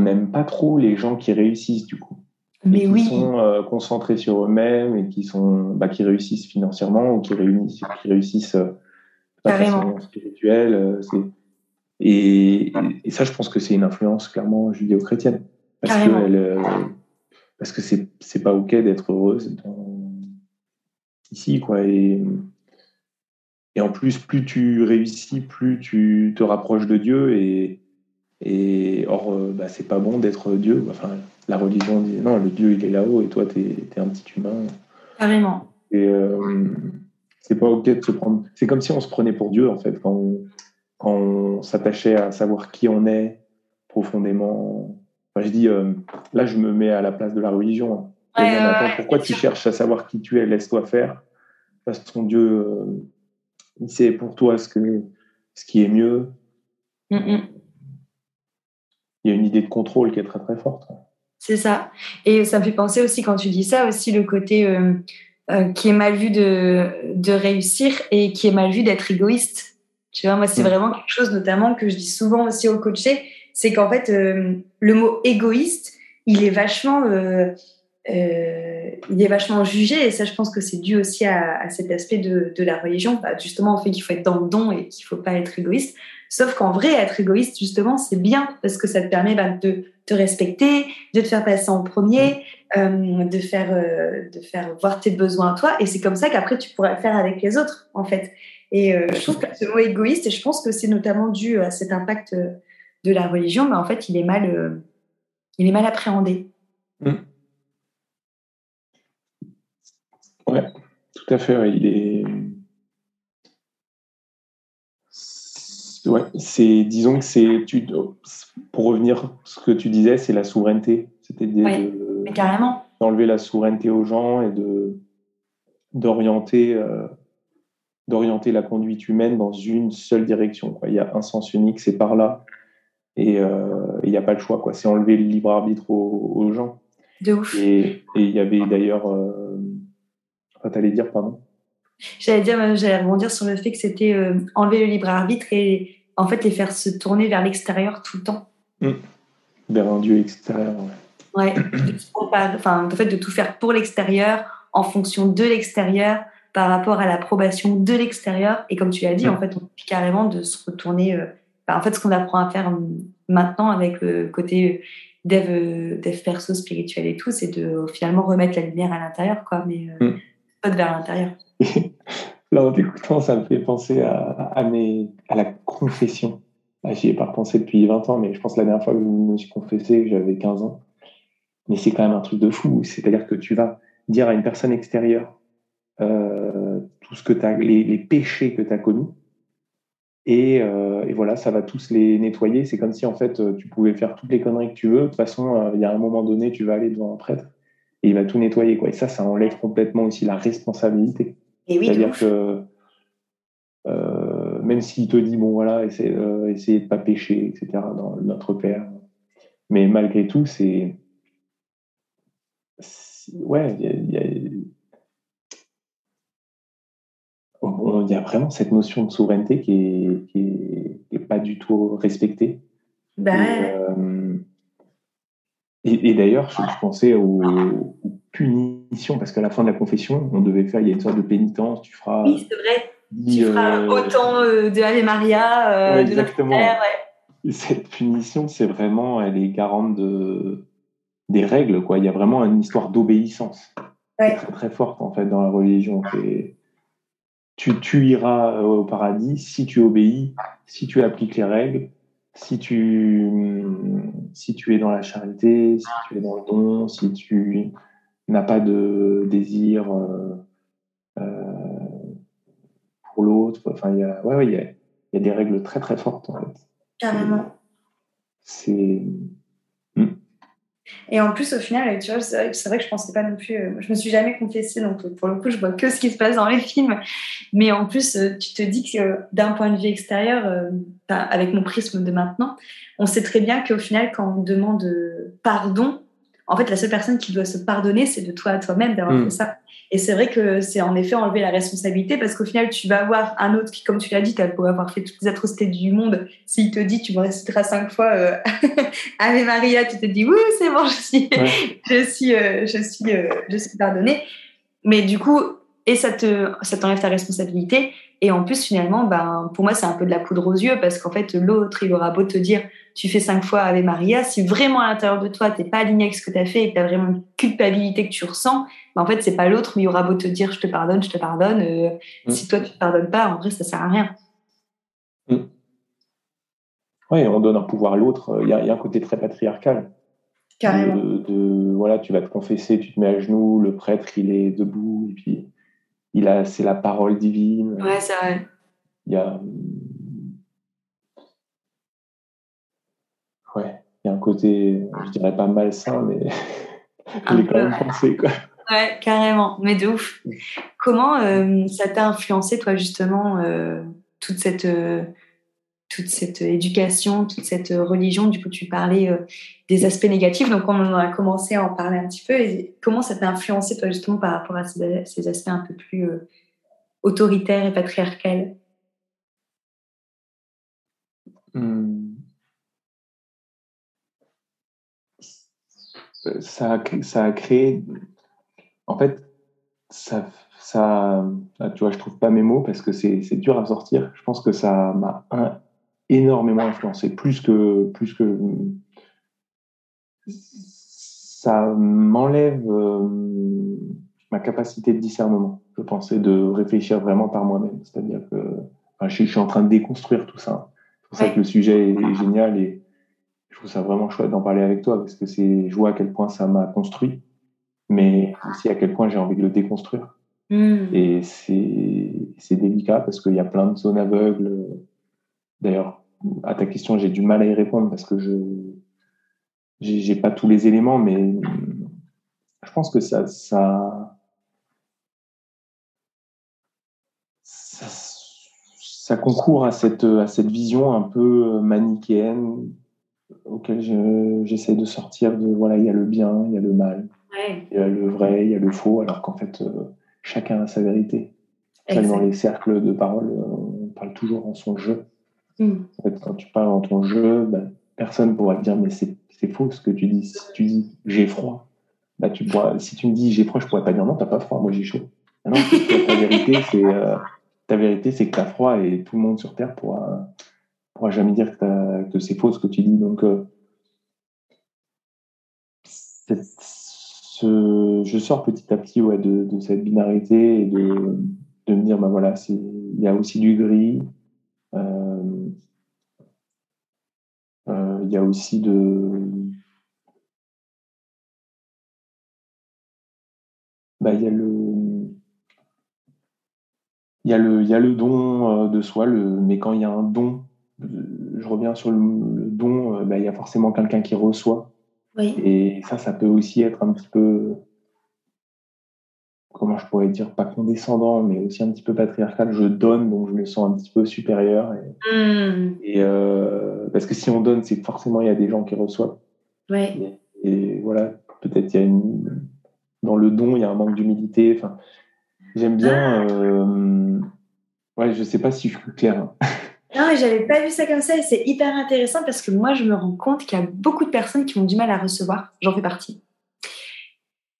n'aime pas trop les gens qui réussissent du coup. Mais qui oui. sont euh, concentrés sur eux-mêmes et qui sont bah, qui réussissent financièrement ou qui réussissent, qui réussissent euh, Carrément. spirituelle. Euh, et, et, ça, je pense que c'est une influence clairement judéo-chrétienne. Parce que, euh, parce que c'est, c'est pas OK d'être heureuse ici, quoi. Et, et en plus, plus tu réussis, plus tu te rapproches de Dieu. Et, et or, euh, bah, c'est pas bon d'être Dieu. Enfin, la religion dit non, le Dieu, il est là-haut et toi, tu es, un petit humain. Carrément. Et euh, c'est pas OK de se prendre. C'est comme si on se prenait pour Dieu, en fait, quand on, quand on s'attachait à savoir qui on est profondément je dis, euh, là, je me mets à la place de la religion. Hein. pourquoi tu cherches à savoir qui tu es? Laisse-toi faire. Parce que ton Dieu, euh, il sait pour toi ce, que, ce qui est mieux. Mm, mm. Il y a une idée de contrôle qui est très, très forte. C'est ça. Et ça me fait penser aussi, quand tu dis ça, aussi le côté euh, qui est mal vu de, de réussir et qui est mal vu d'être égoïste. Tu vois, moi, c'est mm. vraiment quelque chose, notamment, que je dis souvent aussi aux coachés c'est qu'en fait, euh, le mot égoïste, il est vachement, euh, euh, il est vachement jugé. Et ça, je pense que c'est dû aussi à, cet aspect de, la religion, bah, justement au fait qu'il faut être dans le don et qu'il faut pas être égoïste. Sauf qu'en vrai, être égoïste, justement, c'est bien parce que ça te permet bah, de te respecter, de te faire passer en premier, de faire, de faire voir tes besoins à toi. Et c'est comme ça qu'après, tu pourras le faire avec les autres, en fait. Et je trouve que ce mot égoïste, et je pense que c'est notamment dû à cet impact de la religion, mais en fait, il est mal, euh, il est mal appréhendé. Oui, mmh. Ouais, tout à fait. Il est. Ouais, c'est, disons que c'est, tu, pour revenir ce que tu disais, c'est la souveraineté. C'était de, carrément. d'enlever la souveraineté aux gens et de d'orienter, euh, d'orienter la conduite humaine dans une seule direction. Il y a un sens unique, c'est par là. Et il euh, n'y a pas le choix, quoi. C'est enlever le libre arbitre aux, gens. De ouf. Et il y avait d'ailleurs. Euh... Enfin, t'allais dire, pardon J'allais dire, euh, j'allais rebondir sur le fait que c'était euh, enlever le libre arbitre et en fait les faire se tourner vers l'extérieur tout le temps. Mmh. vers un Dieu extérieur. Ouais, enfin, en fait, de tout faire pour l'extérieur, en fonction de l'extérieur, par rapport à l'approbation de l'extérieur. Et comme tu l'as dit, en fait, on dit carrément de se retourner. Euh, en fait, ce qu'on apprend à faire maintenant avec le côté dev, dev perso spirituel et tout, c'est de finalement remettre la lumière à l'intérieur, quoi, mais euh, mm. pas vers l'intérieur. Là, en t'écoutant, ça me fait penser à, la confession. J'y ai pas repensé depuis 20 ans, mais je pense que la dernière fois que je me suis confessé, j'avais 15 ans. Mais c'est quand même un truc de fou. C'est-à-dire que tu vas dire à une personne extérieure euh, tout ce que as, les, péchés que tu as commis. Et, euh, et, voilà, ça va tous les nettoyer. C'est comme si en fait tu pouvais faire toutes les conneries que tu veux. De toute façon, euh, il y a un moment donné, tu vas aller devant un prêtre et il va tout nettoyer. Quoi. Et ça, ça enlève complètement aussi la responsabilité. Oui, C'est-à-dire que euh, même s'il te dit, bon voilà, essayez, euh, essayez de pas pécher, etc., dans notre Père. Mais malgré tout, c'est. Ouais, il y a, il y a vraiment cette notion de souveraineté qui est, qui est, pas du tout respectée. Ben... Et, et, d'ailleurs, je, pensais aux, punitions, parce qu'à la fin de la confession, on devait faire, il y a une sorte de pénitence, tu feras. Oui, c'est vrai. tu feras euh, autant euh, de Ave Maria, euh, de exactement. Cette punition, c'est vraiment, elle est garante de, des règles, quoi. Il y a vraiment une histoire d'obéissance. Très, très forte, en fait, dans la religion. Tu, tu iras au paradis si tu obéis, si tu appliques les règles, si tu, si tu es dans la charité, si tu es dans le don, si tu n'as pas de désir euh, euh, pour l'autre. Enfin, il y a, ouais, ouais, il y a, y a des règles très très fortes en fait. Carrément. C'est et en plus, au final, tu vois, c'est vrai, vrai, que je pensais pas non plus. Euh, je me suis jamais confessée, donc pour le coup, je vois que ce qui se passe dans les films. Mais en plus, euh, tu te dis que d'un point de vue extérieur, euh, avec mon prisme de maintenant, on sait très bien qu'au final, quand on demande pardon, en fait, la seule personne qui doit se pardonner, c'est de toi à toi-même d'avoir mm. fait ça. Et c'est vrai que c'est en effet enlever la responsabilité parce qu'au final, tu vas avoir un autre qui, comme tu l'as dit, tu as beau avoir fait toutes les atrocités du monde. S'il te dit, tu me réciteras cinq fois euh, Ave Maria, tu te dis, oui, c'est bon, je suis, je suis, euh, je suis, euh, je suis pardonné. Mais du coup, et ça te, ça t'enlève ta responsabilité. Et en plus, finalement, ben, pour moi, c'est un peu de la poudre aux yeux parce qu'en fait, l'autre, il aura beau te dire, tu fais cinq fois Ave Maria, si vraiment à l'intérieur de toi, t'es pas aligné avec ce que tu as fait et que tu as vraiment une culpabilité que tu ressens, ben, en fait, c'est pas l'autre, mais il aura beau te dire, je te pardonne, je te pardonne. Euh, mm. Si toi, tu te pardonnes pas, en vrai, ça sert à rien. Mm. Oui, on donne un pouvoir à l'autre. Il y, a un côté très patriarcal. Carrément. De, voilà, tu vas te confesser, tu te mets à genoux, le prêtre, il est debout, et puis il a, c'est la parole divine. Ouais, c'est vrai. Il y a, ouais, il y a un côté, je dirais pas malsain, mais il est quand même pensé, quoi. Ouais, carrément, mais de ouf. Comment euh, ça t'a influencé, toi, justement, euh, toute cette euh, toute cette éducation, toute cette religion. Du coup, tu parlais euh, des aspects négatifs. Donc, on a commencé à en parler un petit peu. Comment ça t'a influencé, toi, justement, par rapport à ces, aspects un peu plus euh, autoritaires et patriarcales? Hmm. ça, a, ça a créé. En fait, ça, ça, tu vois, je trouve pas mes mots parce que c'est dur à sortir. Je pense que ça m'a énormément influencé, plus que, plus que ça m'enlève euh, ma capacité de discernement, je pensais, de réfléchir vraiment par moi-même. C'est-à-dire que je, suis en train de déconstruire tout ça. C'est pour ça que le sujet est, génial et je trouve ça vraiment chouette d'en parler avec toi parce que c'est, je vois à quel point ça m'a construit, mais aussi à quel point j'ai envie de le déconstruire. Hmm. Et c'est, c'est délicat parce qu'il y a plein de zones aveugles D'ailleurs, à ta question, j'ai du mal à y répondre parce que je j'ai pas tous les éléments, mais je pense que ça, ça, ça, concourt à cette, à cette vision un peu manichéenne auquel j'essaie de sortir de voilà, il y a le bien, il y a le mal, il y a le vrai, il y a le faux, alors qu'en fait, euh, chacun a sa vérité. Dans les cercles de parole, on parle toujours en son jeu. Mm. En fait, quand tu parles dans ton jeu, ben, personne ne pourra te dire mais c'est c'est faux ce que tu dis. Si tu dis j'ai froid, bah, tu pourras, si tu me dis j'ai froid, je pourrais pas dire non, t'as pas froid, moi j'ai chaud. Ah non, ta vérité, c'est euh, ta vérité, c'est que t'as froid et tout le monde sur Terre pourra, pourra jamais dire que, que c'est faux ce que tu dis. Donc, euh, ce, je sors petit à petit ouais, de, de cette binarité et de, de me dire, bah voilà, il y a aussi du gris. Euh, euh, il y a aussi de. Bah, il y a le. Il y, a le, y a le don euh, de soi, le, mais quand il y a un don, je reviens sur le, don, bah, il y a forcément quelqu'un qui reçoit. Oui. Et ça, ça peut aussi être un petit peu comment je pourrais dire, pas condescendant, mais aussi un petit peu patriarcal. Je donne, donc je me sens un petit peu supérieur. Et, hmm. euh, parce que si on donne, c'est forcément il y a des gens qui reçoivent. Ouais. Et, voilà, peut-être il y a une dans le don, il y a un manque d'humilité. Enfin, j'aime bien. Ah. Euh... Ouais, je sais pas si je suis clair. Hein. Non, mais j'avais pas vu ça comme ça et c'est hyper intéressant parce que moi, je me rends compte qu'il y a beaucoup de personnes qui ont du mal à recevoir. J'en fais partie.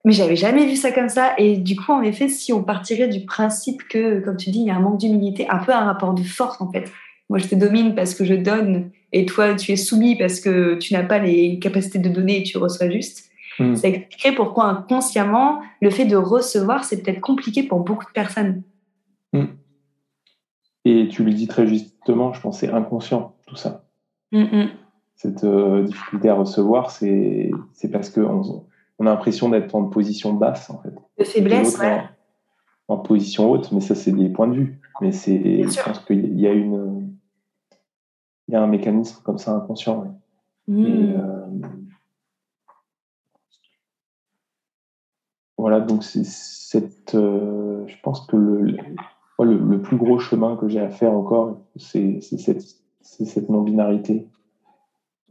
Mais j'avais jamais vu ça comme ça. Et du coup, en effet, si on partirait du principe que, comme tu dis, il y a un manque d'humilité, un peu un rapport de force, en fait. Moi, je te domine parce que je donne, et toi, tu es soumis parce que tu n'as pas les capacités de donner et tu reçois juste. Mm. Ça expliquerait pourquoi inconsciemment, le fait de recevoir, c'est peut-être compliqué pour beaucoup de personnes. Hmm. Et tu le dis très justement, je pense c'est inconscient, tout ça. Hmm, Cette euh, difficulté à recevoir, c'est parce que on, on a l'impression d'être en position basse, en fait. De faiblesse, ouais. En, position haute, mais ça, c'est des points de vue. Mais c'est, je pense qu'il y a une, il y a un mécanisme comme ça inconscient. Mmh. Euh, voilà, donc c'est cette, euh, je pense que le, le, plus gros chemin que j'ai à faire encore, c'est cette, cette non-binarité.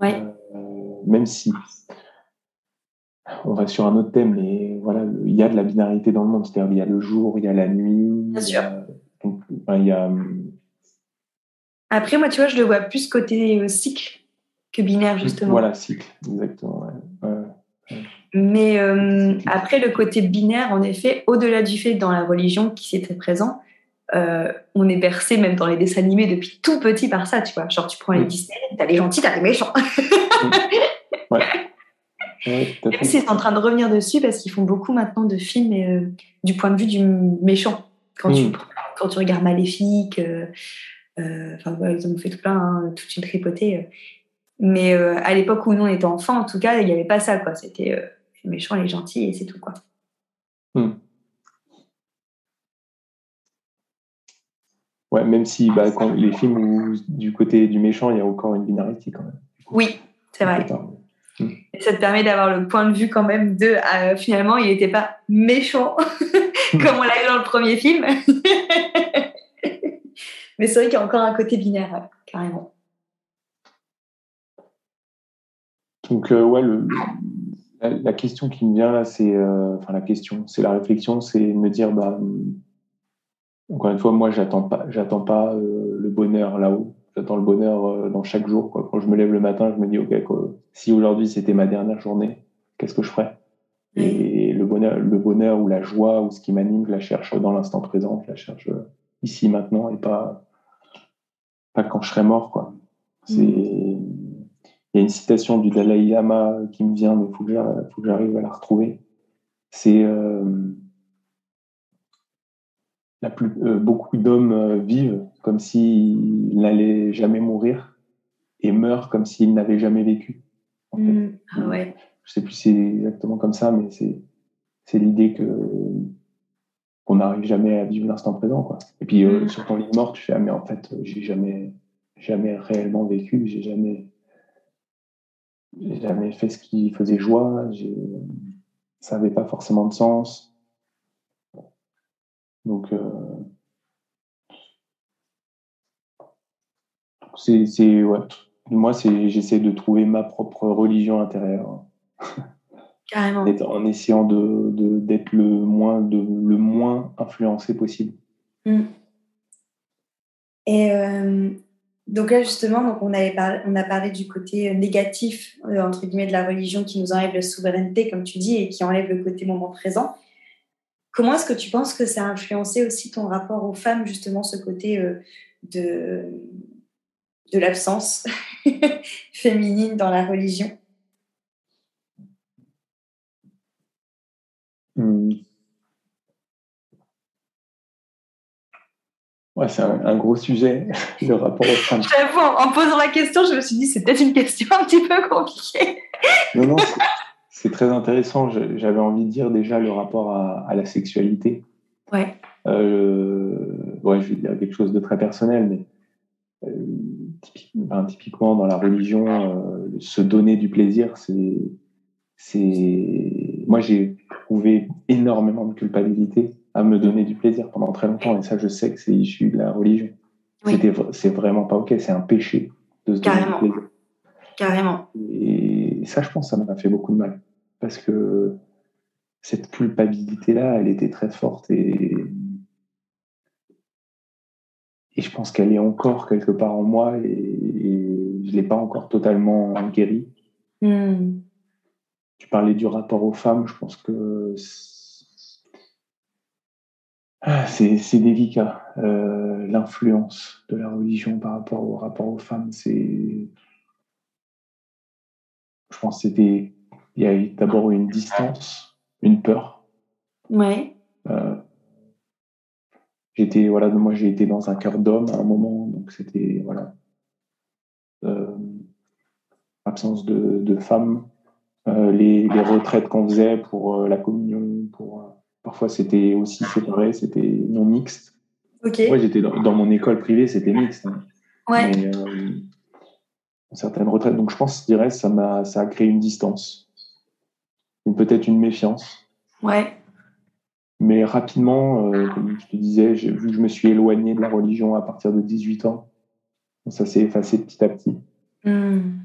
Ouais. Euh, même si on va sur un autre thème, mais voilà, il y a de la binarité dans le monde, c'est-à-dire il y a le jour, il y a la nuit. Bien sûr. il y a... Hum, après, moi, tu vois, je le vois plus côté euh, cycle que binaire, justement. Voilà, cycle, exactement. Mais euh, après, le côté binaire, en effet, au-delà du fait dans la religion qui était présent, euh, on est bercé même dans les dessins animés depuis tout petit par ça, tu vois. Genre, tu prends les Disney, t'as les gentils, t'as les méchants. ouais. Même si c'est en train de revenir dessus parce qu'ils font beaucoup maintenant de films euh, du point de vue du méchant. Quand, tu, mm. quand tu regardes Maléfique, euh, euh, enfin, ils ont fait tout plein, hein, toute une tripotée. Mais à l'époque où nous on était enfants, en tout cas, il n'y avait pas ça. quoi. C'était les méchants, les gentils et c'est tout. quoi. Mm. Ouais, même si bah, quand les films où du côté du méchant, il y a encore une binarité quand même. Oui, c'est vrai. Et ça te permet d'avoir le point de vue quand même de euh, finalement, il n'était pas méchant comme on l'a eu dans le premier film. Mais c'est vrai qu'il y a encore un côté binaire, carrément. Donc, euh, ouais, le, la, question qui me vient là, c'est. Euh, la question, c'est la réflexion, c'est me dire, bah, encore une fois, moi, j'attends pas, j'attends pas le bonheur là-haut j'attends le bonheur euh, dans chaque jour. Quoi. Quand je me lève le matin, je me dis, OK, si aujourd'hui c'était ma dernière journée, qu'est-ce que je ferais? Et le bonheur, le bonheur ou la joie ou ce qui m'anime, je la cherche dans l'instant présent, je la cherche euh, ici, maintenant, et pas, pas quand je serai mort. Quoi. C'est... Mm. Il y a une citation du Dalai Lama qui me vient, mais il faut que j'arrive à la retrouver. C'est euh, euh, beaucoup d'hommes vivent comme s'ils n'allaient jamais mourir et meurent comme s'ils n'avaient jamais vécu. Mmh. Ah ouais. Je sais plus si c'est exactement comme ça, mais c'est, c'est l'idée que qu'on n'arrive jamais à vivre l'instant présent. Quoi. Et puis euh, mmh. sur ton lit de mort, tu fais ah, mais en fait, j'ai jamais, jamais réellement vécu, j'ai jamais, j'ai jamais fait ce qui faisait joie, j'ai, ça n'avait pas forcément de sens. Donc, euh, c'est, ouais. Moi, c'est, j'essaie de trouver ma propre religion intérieure. Carrément. en essayant de, d'être le moins, de, le moins influencé possible. Mm. Et euh, donc là, justement, donc on, avait on a parlé du côté euh, négatif, euh, entre guillemets, de la religion qui nous enlève la souveraineté, comme tu dis, et qui enlève le côté moment présent. Comment est-ce que tu penses que ça a influencé aussi ton rapport aux femmes, justement, ce côté euh, de, de l'absence féminine dans la religion hmm. Ouais, c'est un, gros sujet, le rapport aux femmes. J'avoue, en, posant la question, je me suis dit, c'est peut-être une question un petit peu compliquée. non, non, c'est très intéressant. J'avais envie de dire déjà le rapport à, la sexualité. Ouais. Euh, ouais, je vais dire quelque chose de très personnel, mais euh, typiquement dans la religion, euh, se donner du plaisir, c'est. Moi, j'ai trouvé énormément de culpabilité à me donner du plaisir pendant très longtemps. Et ça, je sais que c'est issu de la religion. C'est vraiment pas OK, c'est un péché de se Carrément. donner du plaisir. Carrément. Et ça, je pense, ça m'a fait beaucoup de mal. Parce que cette culpabilité-là, elle était très forte et, et je pense qu'elle est encore quelque part en moi et, je ne l'ai pas encore totalement guérie. Hmm. Tu parlais du rapport aux femmes, je pense que ah, c'est délicat. Euh, l'influence de la religion par rapport au rapport aux femmes, c'est. Je pense que c'était. Il y a d'abord une distance, une peur. Ouais. Euh, j'étais voilà, moi j'ai été dans un cœur d'homme à un moment, donc c'était voilà. Euh, absence de, de femmes, les, les, retraites qu'on faisait pour la communion, pour Parfois, c'était aussi séparé, c'était non mixte. Moi, j'étais dans, mon école privée, c'était mixte. Hein. Ouais. Mais, euh, certaines retraites. Donc, je pense, je dirais, ça m'a, ça a créé une distance, peut-être une méfiance. Ouais. Mais rapidement, euh, comme je te disais, vu que je me suis éloigné de la religion à partir de 18 ans, ça s'est effacé petit à petit. Hmm.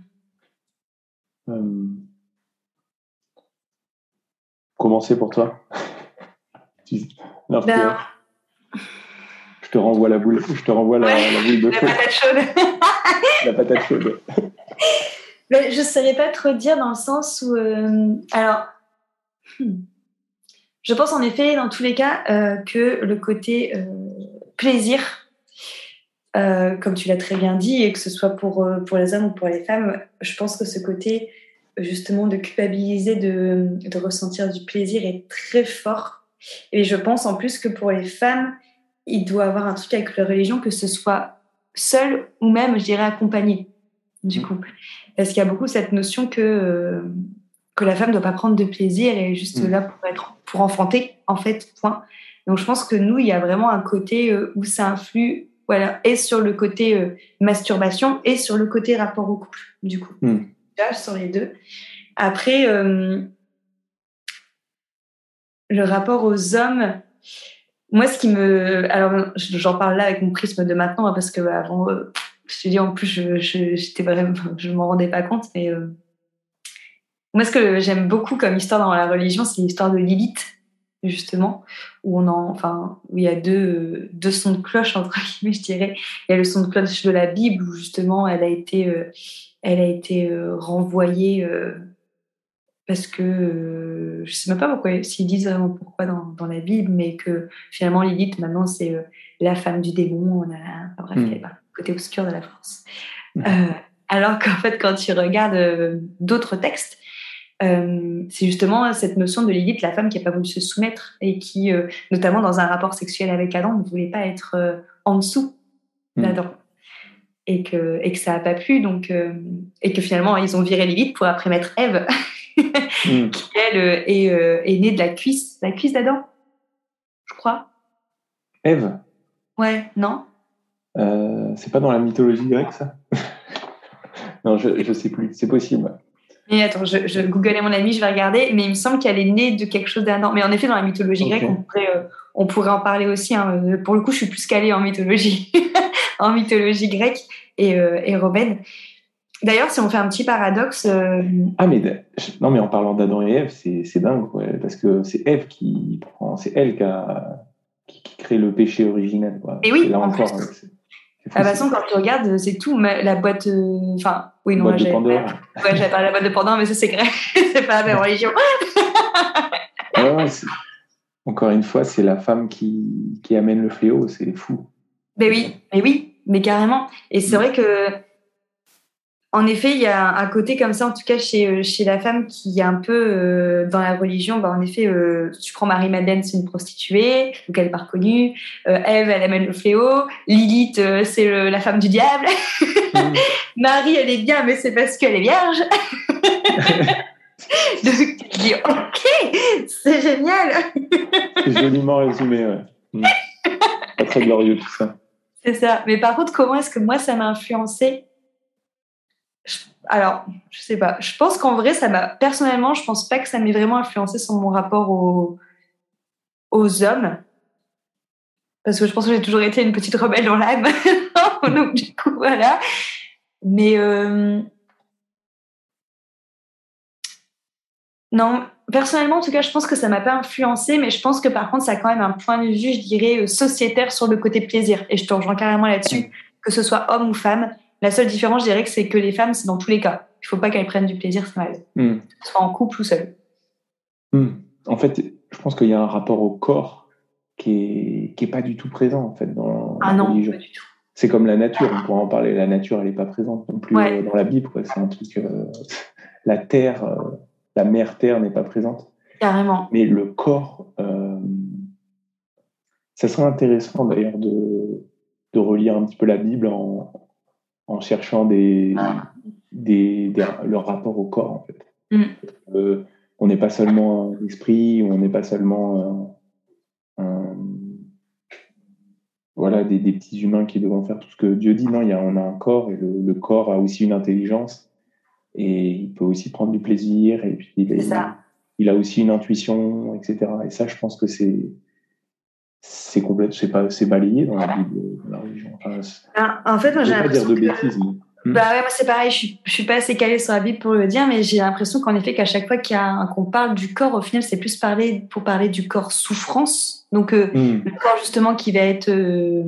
Euh, comment c'est pour toi? Ben, je te renvoie la boule, je te renvoie la, boule de la patate chaude. la patate chaude. Mais je ne saurais pas trop dire dans le sens où, euh, alors, hmm, je pense en effet dans tous les cas euh, que le côté euh, plaisir, comme tu l'as très bien dit, et que ce soit pour, pour les hommes ou pour les femmes, je pense que ce côté justement de culpabiliser, de, de ressentir du plaisir est très fort et je pense en plus que pour les femmes, il doit avoir un truc avec la religion, que ce soit seul ou même, je dirais, accompagné, du mmh. coup. Parce qu'il y a beaucoup cette notion que, euh, que la femme ne doit pas prendre de plaisir et est juste mmh. là pour, être, pour enfanter, en fait, point. Donc je pense que nous, il y a vraiment un côté euh, où ça influe, voilà, et sur le côté euh, masturbation et sur le côté rapport au couple, du coup. Mmh. Là, sur les deux. Après, le rapport aux hommes, moi, ce qui me. Alors, j'en parle là avec mon prisme de maintenant, hein, parce que avant, euh, je te dis, en plus, je, j'étais vraiment, je m'en rendais pas compte, mais. Euh, moi, ce que j'aime beaucoup comme histoire dans la religion, c'est l'histoire de Lilith, justement, où on en, enfin, où il y a deux, deux sons de cloche entre guillemets, je dirais. Il y a le son de cloche de la Bible où justement elle a été, euh, elle a été renvoyée parce que euh, je sais même pas pourquoi, s'ils disent vraiment pourquoi dans, dans, la Bible, mais que finalement Lilith maintenant c'est euh, la femme du démon, on a, enfin, bref, mm. le côté obscur de la France. Hmm. Euh, alors qu'en fait, quand tu regardes d'autres textes, c'est justement cette notion de Lilith, la femme qui n'a pas voulu se soumettre et qui, notamment dans un rapport sexuel avec Adam, ne voulait pas être en dessous hmm. d'Adam. Et que, et que ça n'a pas plu, donc, et que finalement ils ont viré Lilith pour après mettre Ève. Mm. qui elle euh, est, euh, est, née de la cuisse, la cuisse d'Adam, je crois. Ève? Ouais, non? Euh, C'est pas dans la mythologie grecque ça? Non, je, ne sais plus, c'est possible. Mais attends, je, je googlais mon ami, je vais regarder, mais il me semble qu'elle est née de quelque chose d'Adam. Mais en effet, dans la mythologie grecque, on pourrait, on pourrait en parler aussi. Hein. Pour le coup, je suis plus calée en mythologie, en mythologie grecque et, et romaine. D'ailleurs, si on fait un petit paradoxe. Euh, ah, mais non, mais en parlant d'Adam et Ève, c'est dingue, parce que c'est Ève qui prend, c'est elle qui, a, qui, crée le péché originel. Et oui, en plus. De toute façon, quand tu regardes, c'est tout. La boîte. euh, Enfin, oui, non, j'avais ouais, parlé de la boîte de Pandore, mais ça, c'est grec. c'est pas la même religion. Ouais, Encore une fois, c'est la femme qui, qui amène le fléau, c'est fou. Mais oui, mais oui, mais carrément. Et c'est vrai que, en effet, il y a un côté comme ça, en tout cas chez, euh, chez la femme, qui est un peu euh, dans la religion. Bah, en effet, euh, tu prends Marie-Madeleine, c'est une prostituée, donc elle n'est pas reconnue. Euh, Ève, elle amène le fléau. Lilith, euh, c'est la femme du diable. Marie, elle est bien, mais c'est parce qu'elle est vierge. donc tu dis, ok, c'est génial. C'est joliment résumé, ouais. Pas très glorieux tout ça. C'est ça. Mais par contre, comment est-ce que moi, ça m'a influencé Je- Alors, je sais pas. Je pense qu'en vrai, ça m'a. Personnellement, je pense pas que ça m'ait vraiment influencé sur mon rapport aux, hommes. Parce que je pense que j'ai toujours été une petite rebelle dans l'âme. Donc, du coup, voilà. Mais. euh, Non, personnellement, en tout cas, je pense que ça m'a pas influencé, mais je pense que par contre, ça a quand même un point de vue, je dirais, euh, sociétaire sur le côté plaisir. Et je te rejoins carrément là-dessus, que ce soit homme ou femme. La seule différence, je dirais que c'est que les femmes, c'est dans tous les cas. Il faut pas qu'elles prennent du plaisir Mm. que ce soit en couple ou seule. Mm. En fait, je pense qu'il y a un rapport au corps qui est, qui est pas du tout présent en fait dans Ah la non, religion. pas du tout. C'est comme la nature, on pourra en parler. La nature, elle n'est pas présente non plus Ouais. euh, dans la Bible. quoi. C'est un truc. euh, la terre, euh, la mère terre n'est pas présente. Carrément. Mais le corps, euh, ça serait intéressant d'ailleurs de, de relire un petit peu la Bible en, en cherchant des, des, des- leur rapport au corps en fait. Mm. Euh, on n'est pas seulement un esprit, on n'est pas seulement un- un- voilà, des, des petits humains qui devront faire tout ce que Dieu dit. Non, il y a, on a un corps et le, le corps a aussi une intelligence et il peut aussi prendre du plaisir et puis il, C'est est- ça. il a aussi une intuition, etc. Et ça, je pense que c'est c'est complète, c'est pas c'est balayé dans la Bible, dans la religion. Enfin, Ah, En fait, moi, j'ai pas dire l'impression de que... bêtises. mais- Hmm. Bah ouais, moi c'est pareil, je suis, je suis pas assez calée sur la Bible pour le dire, mais j'ai l'impression qu'en effet, qu'à chaque fois qu'il y a un- qu'on parle du corps, au final, c'est plus parler, pour parler du corps souffrance. Donc, euh, Hmm. le corps justement qui va être euh,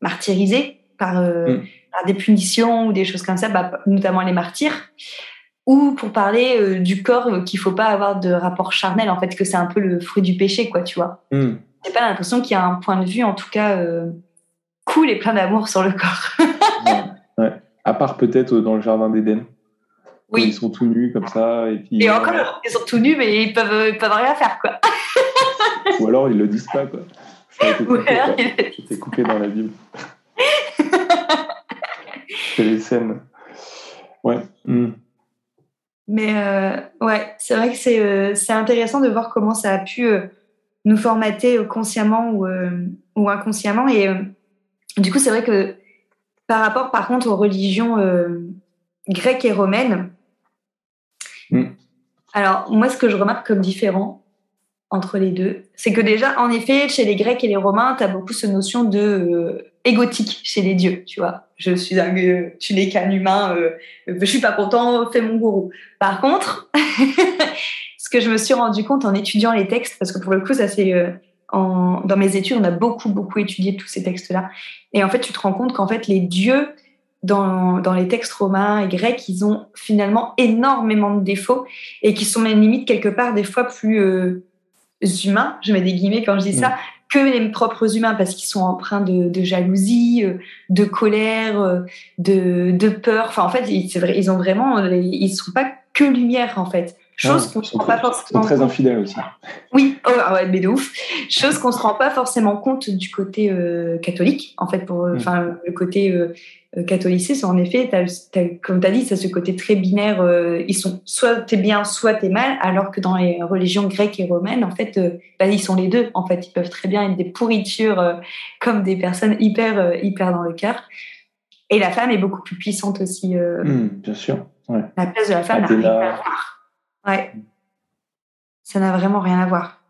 martyrisé par, euh, Mm. par des punitions ou des choses comme ça, bah, notamment les martyrs. Ou pour parler du corps qu'il faut pas avoir de rapport charnel, en fait, que c'est un peu le fruit du péché, quoi, tu vois. Hmm. J'ai pas l'impression qu'il y a un point de vue, en tout cas, euh, cool et plein d'amour sur le corps. Ouais, ouais. À part peut-être dans le jardin d'Éden. Oui. Ils sont tout nus comme ça. Et, puis, Et euh, encore, ils sont tout nus, mais ils peuvent, ils peuvent rien faire, quoi. Ou alors ils le disent pas. Quoi. Ça a été coupé, quoi. dans la Bible. C'est les scènes. Ouais. Hmm. Mais euh, ouais, c'est vrai que c'est euh, intéressant de voir comment ça a pu euh, nous formater euh, consciemment ou, euh, ou inconsciemment. Et euh, du coup, c'est vrai que par rapport, par contre, aux religions grecques et romaines, Mm. alors moi, ce que je remarque comme différent entre les deux, c'est que déjà, en effet, chez les Grecs et les Romains, tu as beaucoup cette notion de égotique chez les dieux, tu vois. Je suis un, euh, tu n'es qu'un humain, euh, je suis pas content, fais mon gourou. Par contre, ce que je me suis rendu compte en étudiant les textes, parce que pour le coup, ça c'est euh, dans mes études, on a beaucoup beaucoup étudié tous ces textes-là, et en fait, tu te rends compte qu'en fait, les dieux dans, dans les textes romains et grecs, ils ont finalement énormément de défauts et qui sont même limite quelque part des fois plus euh, humains, je mets des guillemets quand je dis ça, que les propres humains parce qu'ils sont empreints de, de jalousie, euh, de colère, de, de peur. Enfin, en fait, ils- vrai, ils ont vraiment, ils sont pas que lumière en fait. Chose Ouais, qu'on ils se rend pas sont forcément très compte. infidèles aussi. Oui, oh, ah ouais, mais de ouf. Chose qu'on se rend pas forcément compte du côté euh, catholique, en fait, pour, euh, Mm. enfin, le côté euh, euh, catholiciste, en effet, comme tu as dit, ça ce côté très binaire, euh, ils sont soit t'es bien, soit t'es mal, alors que dans les religions grecques et romaines, en fait, bah, ils sont les deux, en fait, ils peuvent très bien être des pourritures comme des personnes hyper, hyper dans le cœur. Et la femme est beaucoup plus puissante aussi. Hmm, bien sûr. Ouais. La place de la femme n'a Athéna. Ouais. Ça n'a vraiment rien à voir.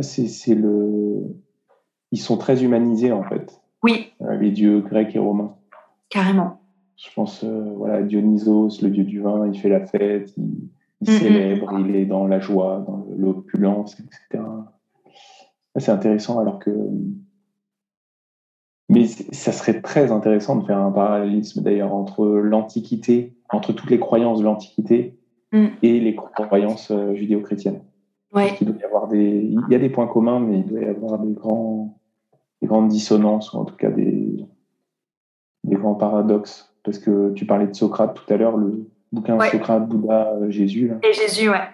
C'est c'est le. Ils sont très humanisés en fait, Oui, euh, les dieux grecs et romains. carrément. Je pense, euh, voilà, Dionysos, le dieu du vin, il fait la fête, il, il Mhm. célèbre, il est dans la joie, dans l'opulence, etc. C'est intéressant, alors que Mais ça serait très intéressant de faire un parallélisme d'ailleurs entre l'Antiquité, entre toutes les croyances de l'Antiquité mm. et les croyances euh, judéo-chrétiennes. Ouais. Il, doit y avoir des, il y a des points communs, mais il doit y avoir des, grands, des grandes dissonances, ou en tout cas des, des grands paradoxes. Parce que tu parlais de Socrate tout à l'heure, le bouquin Socrate, Bouddha, euh, Jésus. Là. Et Jésus, ouais.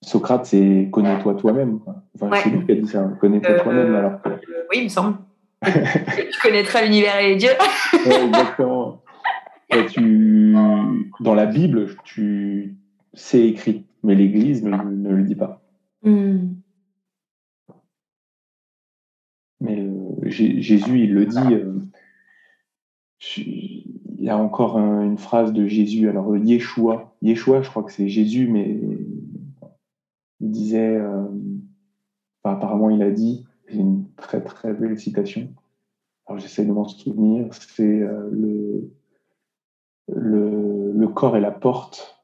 Socrate, c'est connais-toi toi-même. Enfin, c'est lui qui a dit ça, connais-toi euh, toi-même. Alors que... oui, il me semble. tu connaîtras l'univers et les dieux. exactement. Tu, dans la Bible, tu c'est écrit, mais l'Église ne, le dit pas. Hmm. Mais Jésus, il le dit. Euh, il y a encore une phrase de Jésus. Alors Yeshua, Yeshua, je crois que c'est Jésus, mais il disait. Euh, apparemment, il a dit c'est une très très belle citation. Alors j'essaie de m'en souvenir. C'est euh, le, le, le corps est la porte,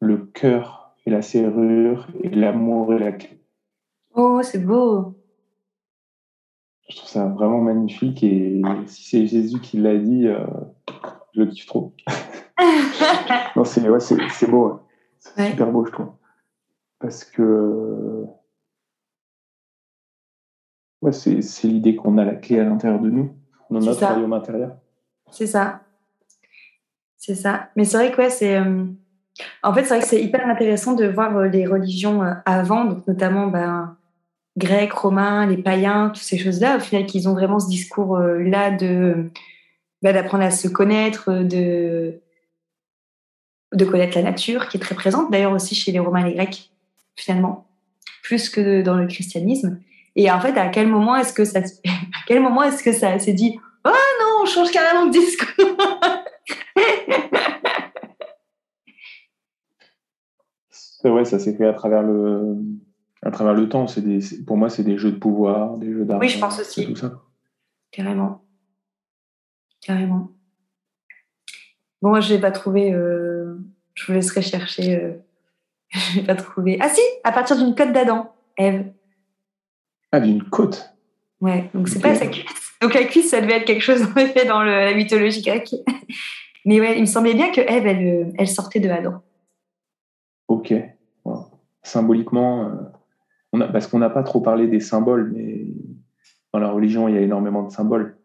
le cœur est la serrure et l'amour est la clé. Oh, c'est beau. Je trouve ça vraiment magnifique et si c'est Jésus qui l'a dit, euh, je le kiffe trop. non, c'est ouais, c'est beau, c'est super beau, je trouve, parce que Ouais, c'est l'idée qu'on a la clé à l'intérieur de nous, dans notre royaume intérieur. C'est ça. C'est ça. Mais c'est vrai que c'est. Euh, en fait, c'est vrai que c'est hyper intéressant de voir euh, les religions euh, avant, donc notamment ben, grecs, romains, les païens, toutes ces choses-là, au final, qu'ils ont vraiment ce discours-là de ben, d'apprendre à se connaître, de de connaître la nature, qui est très présente d'ailleurs aussi chez les Romains et les Grecs, finalement, plus que dans le christianisme. Et en fait, à quel moment est-ce que ça, à quel moment est-ce que ça s'est dit, oh non, on change carrément de discours. C'est vrai, ça s'est fait à travers le, à travers le temps. C'est des, pour moi, c'est des jeux de pouvoir, des jeux d'argent. Oui, je pense aussi. Tout ça. Carrément. Carrément. Bon, moi, je n'ai pas trouvé. Euh, je vous laisserai chercher. Euh, je n'ai pas trouvé. Ah si, à partir d'une côte d'Adam, Eve. Ah, d'une côte Ouais, donc c'est pas sa cuisse. Donc la cuisse, ça devait être quelque chose en effet dans la mythologie grecque. Mais ouais, il me semblait bien que Ève, elle, euh, elle sortait de Adam. Ok. Symboliquement, euh, on a, parce qu'on n'a pas trop parlé des symboles, mais dans la religion, il y a énormément de symboles.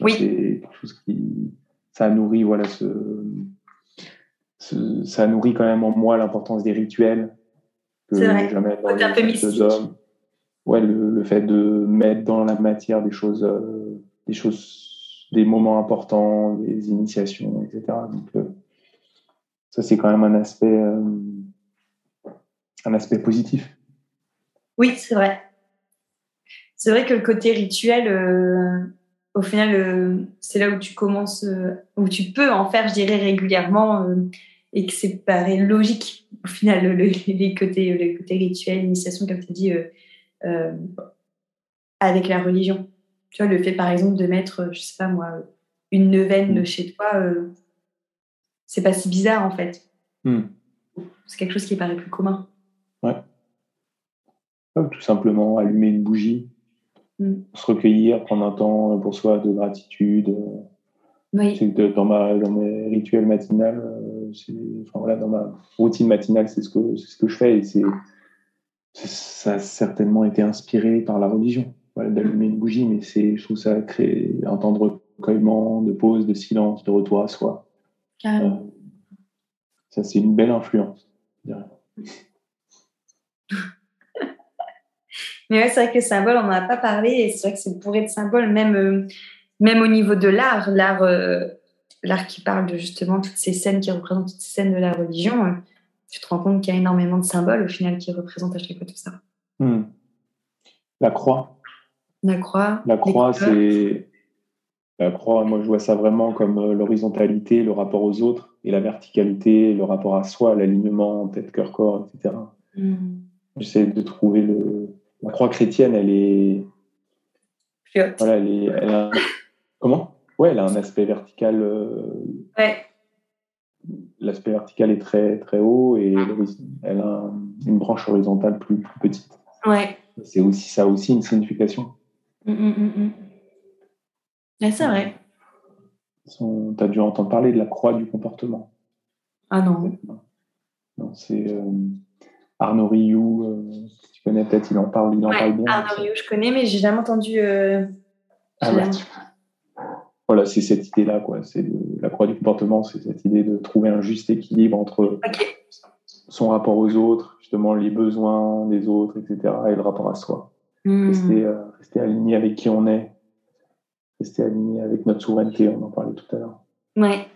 Oui. C'est quelque chose qui. Ça nourrit, voilà, ce, ça nourrit quand même en moi l'importance des rituels. Que vrai. jamais dans les un peu mystique ouais, le, fait de mettre dans la matière des choses, euh, des choses, des moments importants, des initiations, etc. Donc, euh, ça, c'est quand même un aspect, euh, un aspect positif. Oui, c'est vrai. C'est vrai que le côté rituel, au final, c'est là où tu commences, où tu peux en faire, je dirais, régulièrement et que c'est paraît logique au final le, les côtés les côtés rituels l'initiation comme tu dis euh, avec la religion. Tu vois, le fait par exemple de mettre, je sais pas moi, une neuvaine mm. chez toi, euh, c'est pas si bizarre en fait. Mm. C'est quelque chose qui paraît plus commun. Ouais. tout simplement allumer une bougie, mm. se recueillir, prendre un temps pour soi de gratitude. Oui. dans, ma, dans mes rituels matinales, enfin, voilà, dans ma routine matinale, c'est ce que, ce que je fais et c'est ça a certainement été inspiré par la religion, d'allumer une bougie, mais c'est, je trouve ça crée un temps de recueillement, de pause, de silence, de retour à soi. Euh, ça, c'est une belle influence. mais ouais, c'est vrai que le symbole, on n'en a pas parlé, et c'est vrai que c'est bourré de symboles, même, euh, même au niveau de l'art, l'art, euh, l'art qui parle de justement toutes ces scènes qui représentent toutes ces scènes de la religion tu te rends compte qu'il y a énormément de symboles au final qui représentent à chaque fois tout ça. Hmm. La croix. La croix. La croix, c'est. La croix, moi je vois ça vraiment comme euh, l'horizontalité, le rapport aux autres, et la verticalité, le rapport à soi, l'alignement tête, cœur, corps, etc. Hmm. J'essaie de trouver le. La croix chrétienne, elle est. Voilà, elle est. Comment? Ouais, elle a un aspect vertical. Euh, ouais l'aspect vertical est très, très haut et elle a une branche horizontale plus, petite. Ouais. C'est aussi, ça a aussi une signification. Mm, mm, mm, c'est vrai. Tu as dû entendre parler de la croix du comportement. Ah non. non c'est euh, Arnaud Rioux, euh, tu connais peut-être, il en parle, il en parle bien. Arnaud Rioux, je connais, mais j'ai jamais entendu. Euh, ah voilà, c'est cette idée-là, quoi. C'est la croix du comportement, c'est cette idée de trouver un juste équilibre entre son rapport aux autres, justement les besoins des autres, etc., et le rapport à soi. Hmm. Rester, rester aligné avec qui on est, rester aligné avec notre souveraineté, on en parlait tout à l'heure. Ouais.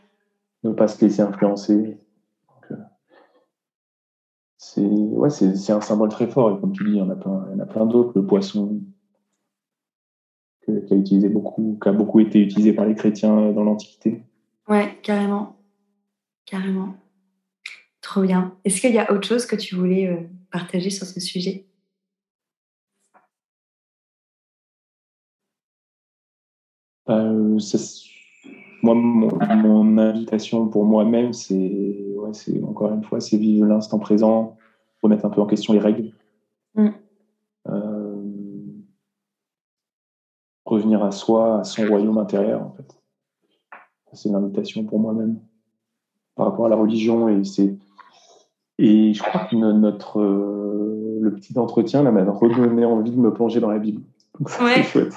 Ne pas se laisser influencer. Euh, c'est ouais, un symbole très fort. Et comme tu dis, il y en a plein, il y en a plein d'autres. Le poisson, qui a, utilisé beaucoup, qui a beaucoup été utilisé par les chrétiens dans l'Antiquité. Ouais, carrément. Carrément. Trop bien. Est-ce qu'il y a autre chose que tu voulais euh, partager sur ce sujet? Euh, moi, mon, invitation pour moi-même, c'est ouais, encore une fois, c'est vivre l'instant présent, remettre un peu en question les règles, mm. euh, revenir à soi, à son royaume intérieur, en fait. C'est l'invitation pour moi-même par rapport à la religion et c'est et je crois que notre euh, le petit entretien m'a redonné envie de me plonger dans la Bible. Donc, ouais. chouette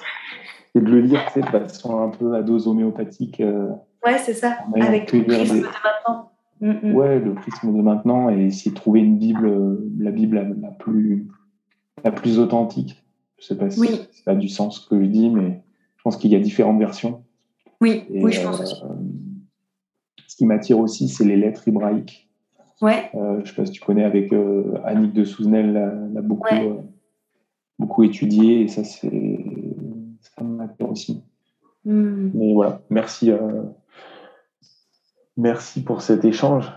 et de le lire de façon un peu à dose homéopathique. Euh, ouais, c'est ça, avec le prisme de maintenant. Mm, mm. Ouais, le prisme de maintenant et essayer de trouver une Bible, la Bible la, plus, la plus authentique. Je sais pas si ça a du sens ce que je dis, mais je pense qu'il y a différentes versions. Oui, oui, je pense aussi. Euh, ce qui m'attire aussi, c'est les lettres hébraïques. Ouais. Euh, je sais pas si tu connais avec Annick de Souzenel, l'a beaucoup, beaucoup étudié et ça c'est aussi. Hmm. Mais voilà, merci, euh, merci pour cet échange.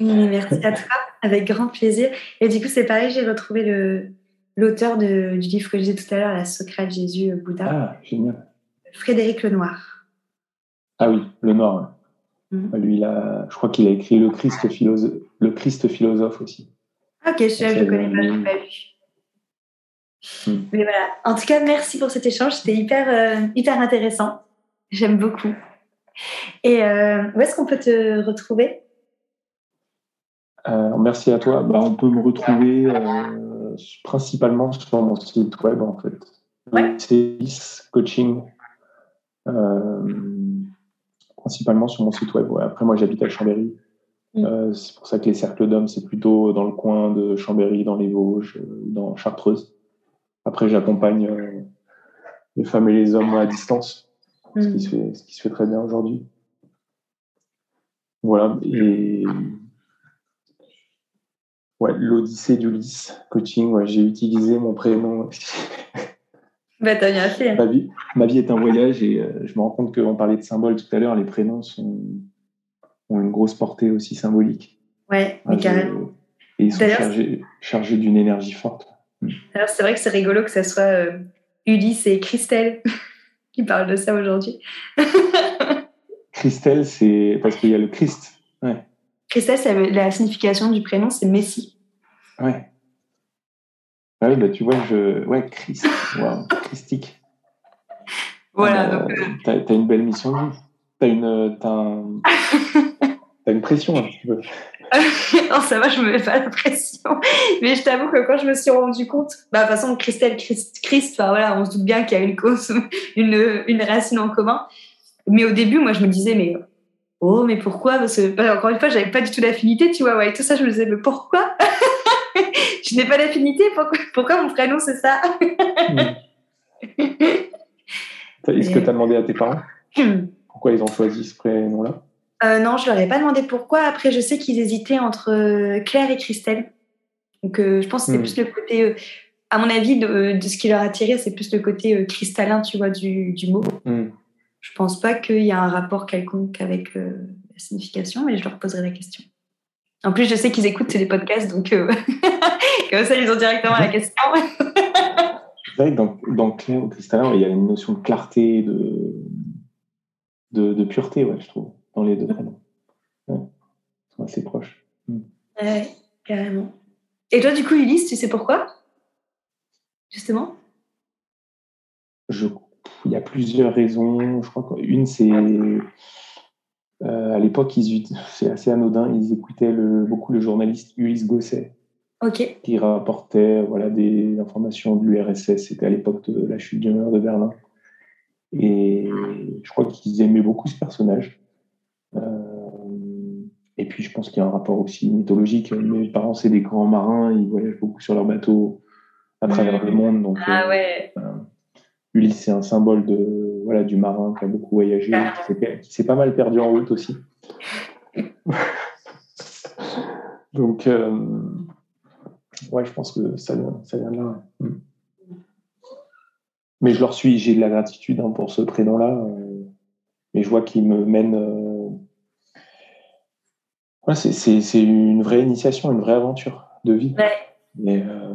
Merci à toi, avec grand plaisir. Et du coup, c'est pareil, j'ai retrouvé le, l'auteur du livre que j'ai tout à l'heure, La Socrate, Jésus, Bouddha. Ah, génial. Frédéric Lenoir. Ah oui, Lenoir. Hmm. Lui, il a, je crois qu'il a écrit Le Christ, philosophe, le Christ philosophe aussi. Ok, je ne connais pas, je pas lu. Hmm. Mais voilà. En tout cas, merci pour cet échange. C'était hyper, euh, hyper intéressant. J'aime beaucoup. Et euh, où est-ce qu'on peut te retrouver? Euh, Merci à toi. Bah, on peut me retrouver principalement sur mon site web, en fait. Ouais. C'est coaching. principalement sur mon site web. Après, moi, j'habite à Chambéry. Hmm. c'est pour ça que les cercles d'hommes, c'est plutôt dans le coin de Chambéry, dans les Vosges, dans Chartreuse. Après, j'accompagne euh, les femmes et les hommes à distance, ce, qui mm. se fait, ce qui se fait très bien aujourd'hui. Voilà. Et ouais, l'Odyssée d'Ulysse, coaching, ouais, j'ai utilisé mon prénom. bah, t'as bien fait. Ma vie, ma vie est un voyage et euh, je me rends compte qu'on parlait de symboles tout à l'heure, les prénoms sont, ont une grosse portée aussi symbolique. Ouais, mais carrément. Et ils sont chargés, chargés d'une énergie forte. Alors, c'est vrai que c'est rigolo que ce soit euh, Ulysse et Christelle qui parlent de ça aujourd'hui. Christelle, c'est parce qu'il y a le Christ. Ouais. Christelle, la signification du prénom, c'est Messie. Ouais. Ah oui, bah, tu vois, je. Ouais, Christ. Wow, Christique. Voilà. Ah, donc, euh, t'as, une belle mission de vie. T'as une, un... t'as une pression un petit peu. non, ça va, je me mets pas la pression. Mais je t'avoue que quand je me suis rendu compte, bah, de toute façon, Christelle, Christ, Christ voilà, on se doute bien qu'il y a une cause, une, une racine en commun. Mais au début, moi, je me disais, mais oh, mais pourquoi? Parce que, bah, encore une fois, j'avais pas du tout d'affinité, tu vois. Ouais, tout ça, je me disais, mais pourquoi? Je n'ai pas d'affinité, pourquoi, pourquoi, mon prénom, c'est ça? Est-ce que tu as demandé à tes parents? Pourquoi ils ont choisi ce prénom-là? Euh, non, je leur ai pas demandé pourquoi. Après, je sais qu'ils hésitaient entre euh, Claire et Christelle. Donc, euh, je pense que c'est hmm. plus le côté, à mon avis, de, ce qui leur a attiré, c'est plus le côté cristallin, tu vois, du, mot. Mm. Je pense pas qu'il y a un rapport quelconque avec la signification, mais je leur poserai la question. En plus, je sais qu'ils écoutent les podcasts, donc comme ça, ils ont directement la question. c'est vrai que dans, dans Claire ou cristallin, il y a une notion de clarté, de, de, de pureté, ouais, je trouve dans les deux prénoms. Ouais. Ils sont assez proches. Ouais, carrément. Et toi, du coup, Ulysse, tu sais pourquoi? Justement? Je il y a plusieurs raisons. Je crois qu'une, c'est à l'époque, c'est assez anodin, ils écoutaient beaucoup le journaliste Ulysse Gosset, qui rapportait voilà, des informations de l'URSS. C'était à l'époque de la chute du mur de Berlin. Et je crois qu'ils aimaient beaucoup ce personnage. Et puis, je pense qu'il y a un rapport aussi mythologique. Mes parents, c'est des grands marins, ils voyagent beaucoup sur leur bateau à travers le monde. Donc, ah ouais. Ulysse, c'est un symbole de, voilà, du marin qui a beaucoup voyagé, qui s'est pas mal perdu en route aussi. donc, euh, ouais, je pense que ça vient, ça vient de là. Mm. Mais je leur suis, j'ai de la gratitude hein, pour ce prénom-là. Euh, mais je vois qu'il me mène. Euh, Ouais, c'est une vraie initiation, une vraie aventure de vie. Et, euh,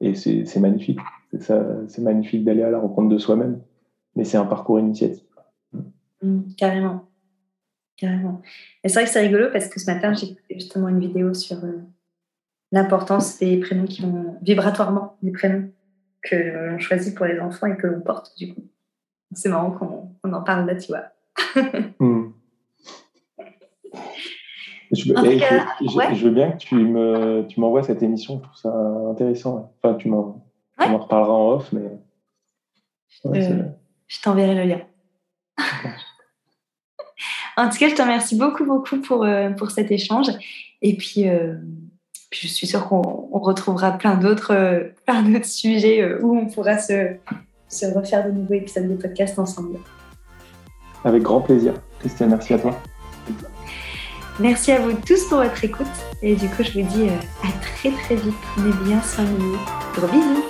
et c'est magnifique. C'est magnifique d'aller à la rencontre de soi-même. Mais c'est un parcours initiatique. Mmh, carrément. Carrément. Et c'est vrai que c'est rigolo parce que ce matin, j'ai justement une vidéo sur euh, l'importance des prénoms qui vont vibratoirement, des prénoms que l'on choisit pour les enfants et que l'on porte du coup. C'est marrant qu'on en parle là, tu vois. Mmh. Je veux, bien que tu me, tu m'envoies cette émission. Je trouve ça intéressant. Enfin, tu m'en, reparleras en off, mais. Euh, je t'enverrai le lien. en tout cas, je te remercie beaucoup, beaucoup pour, euh, pour cet échange. Et puis, euh, je suis sûre qu'on retrouvera plein d'autres, plein d'autres sujets où on pourra se, se refaire de nouveaux épisodes de podcast ensemble. Avec grand plaisir. Christiane, merci à toi. Merci à vous tous pour votre écoute. Et du coup, je vous dis euh, à très très vite. Prenez bien soin de. Gros bisous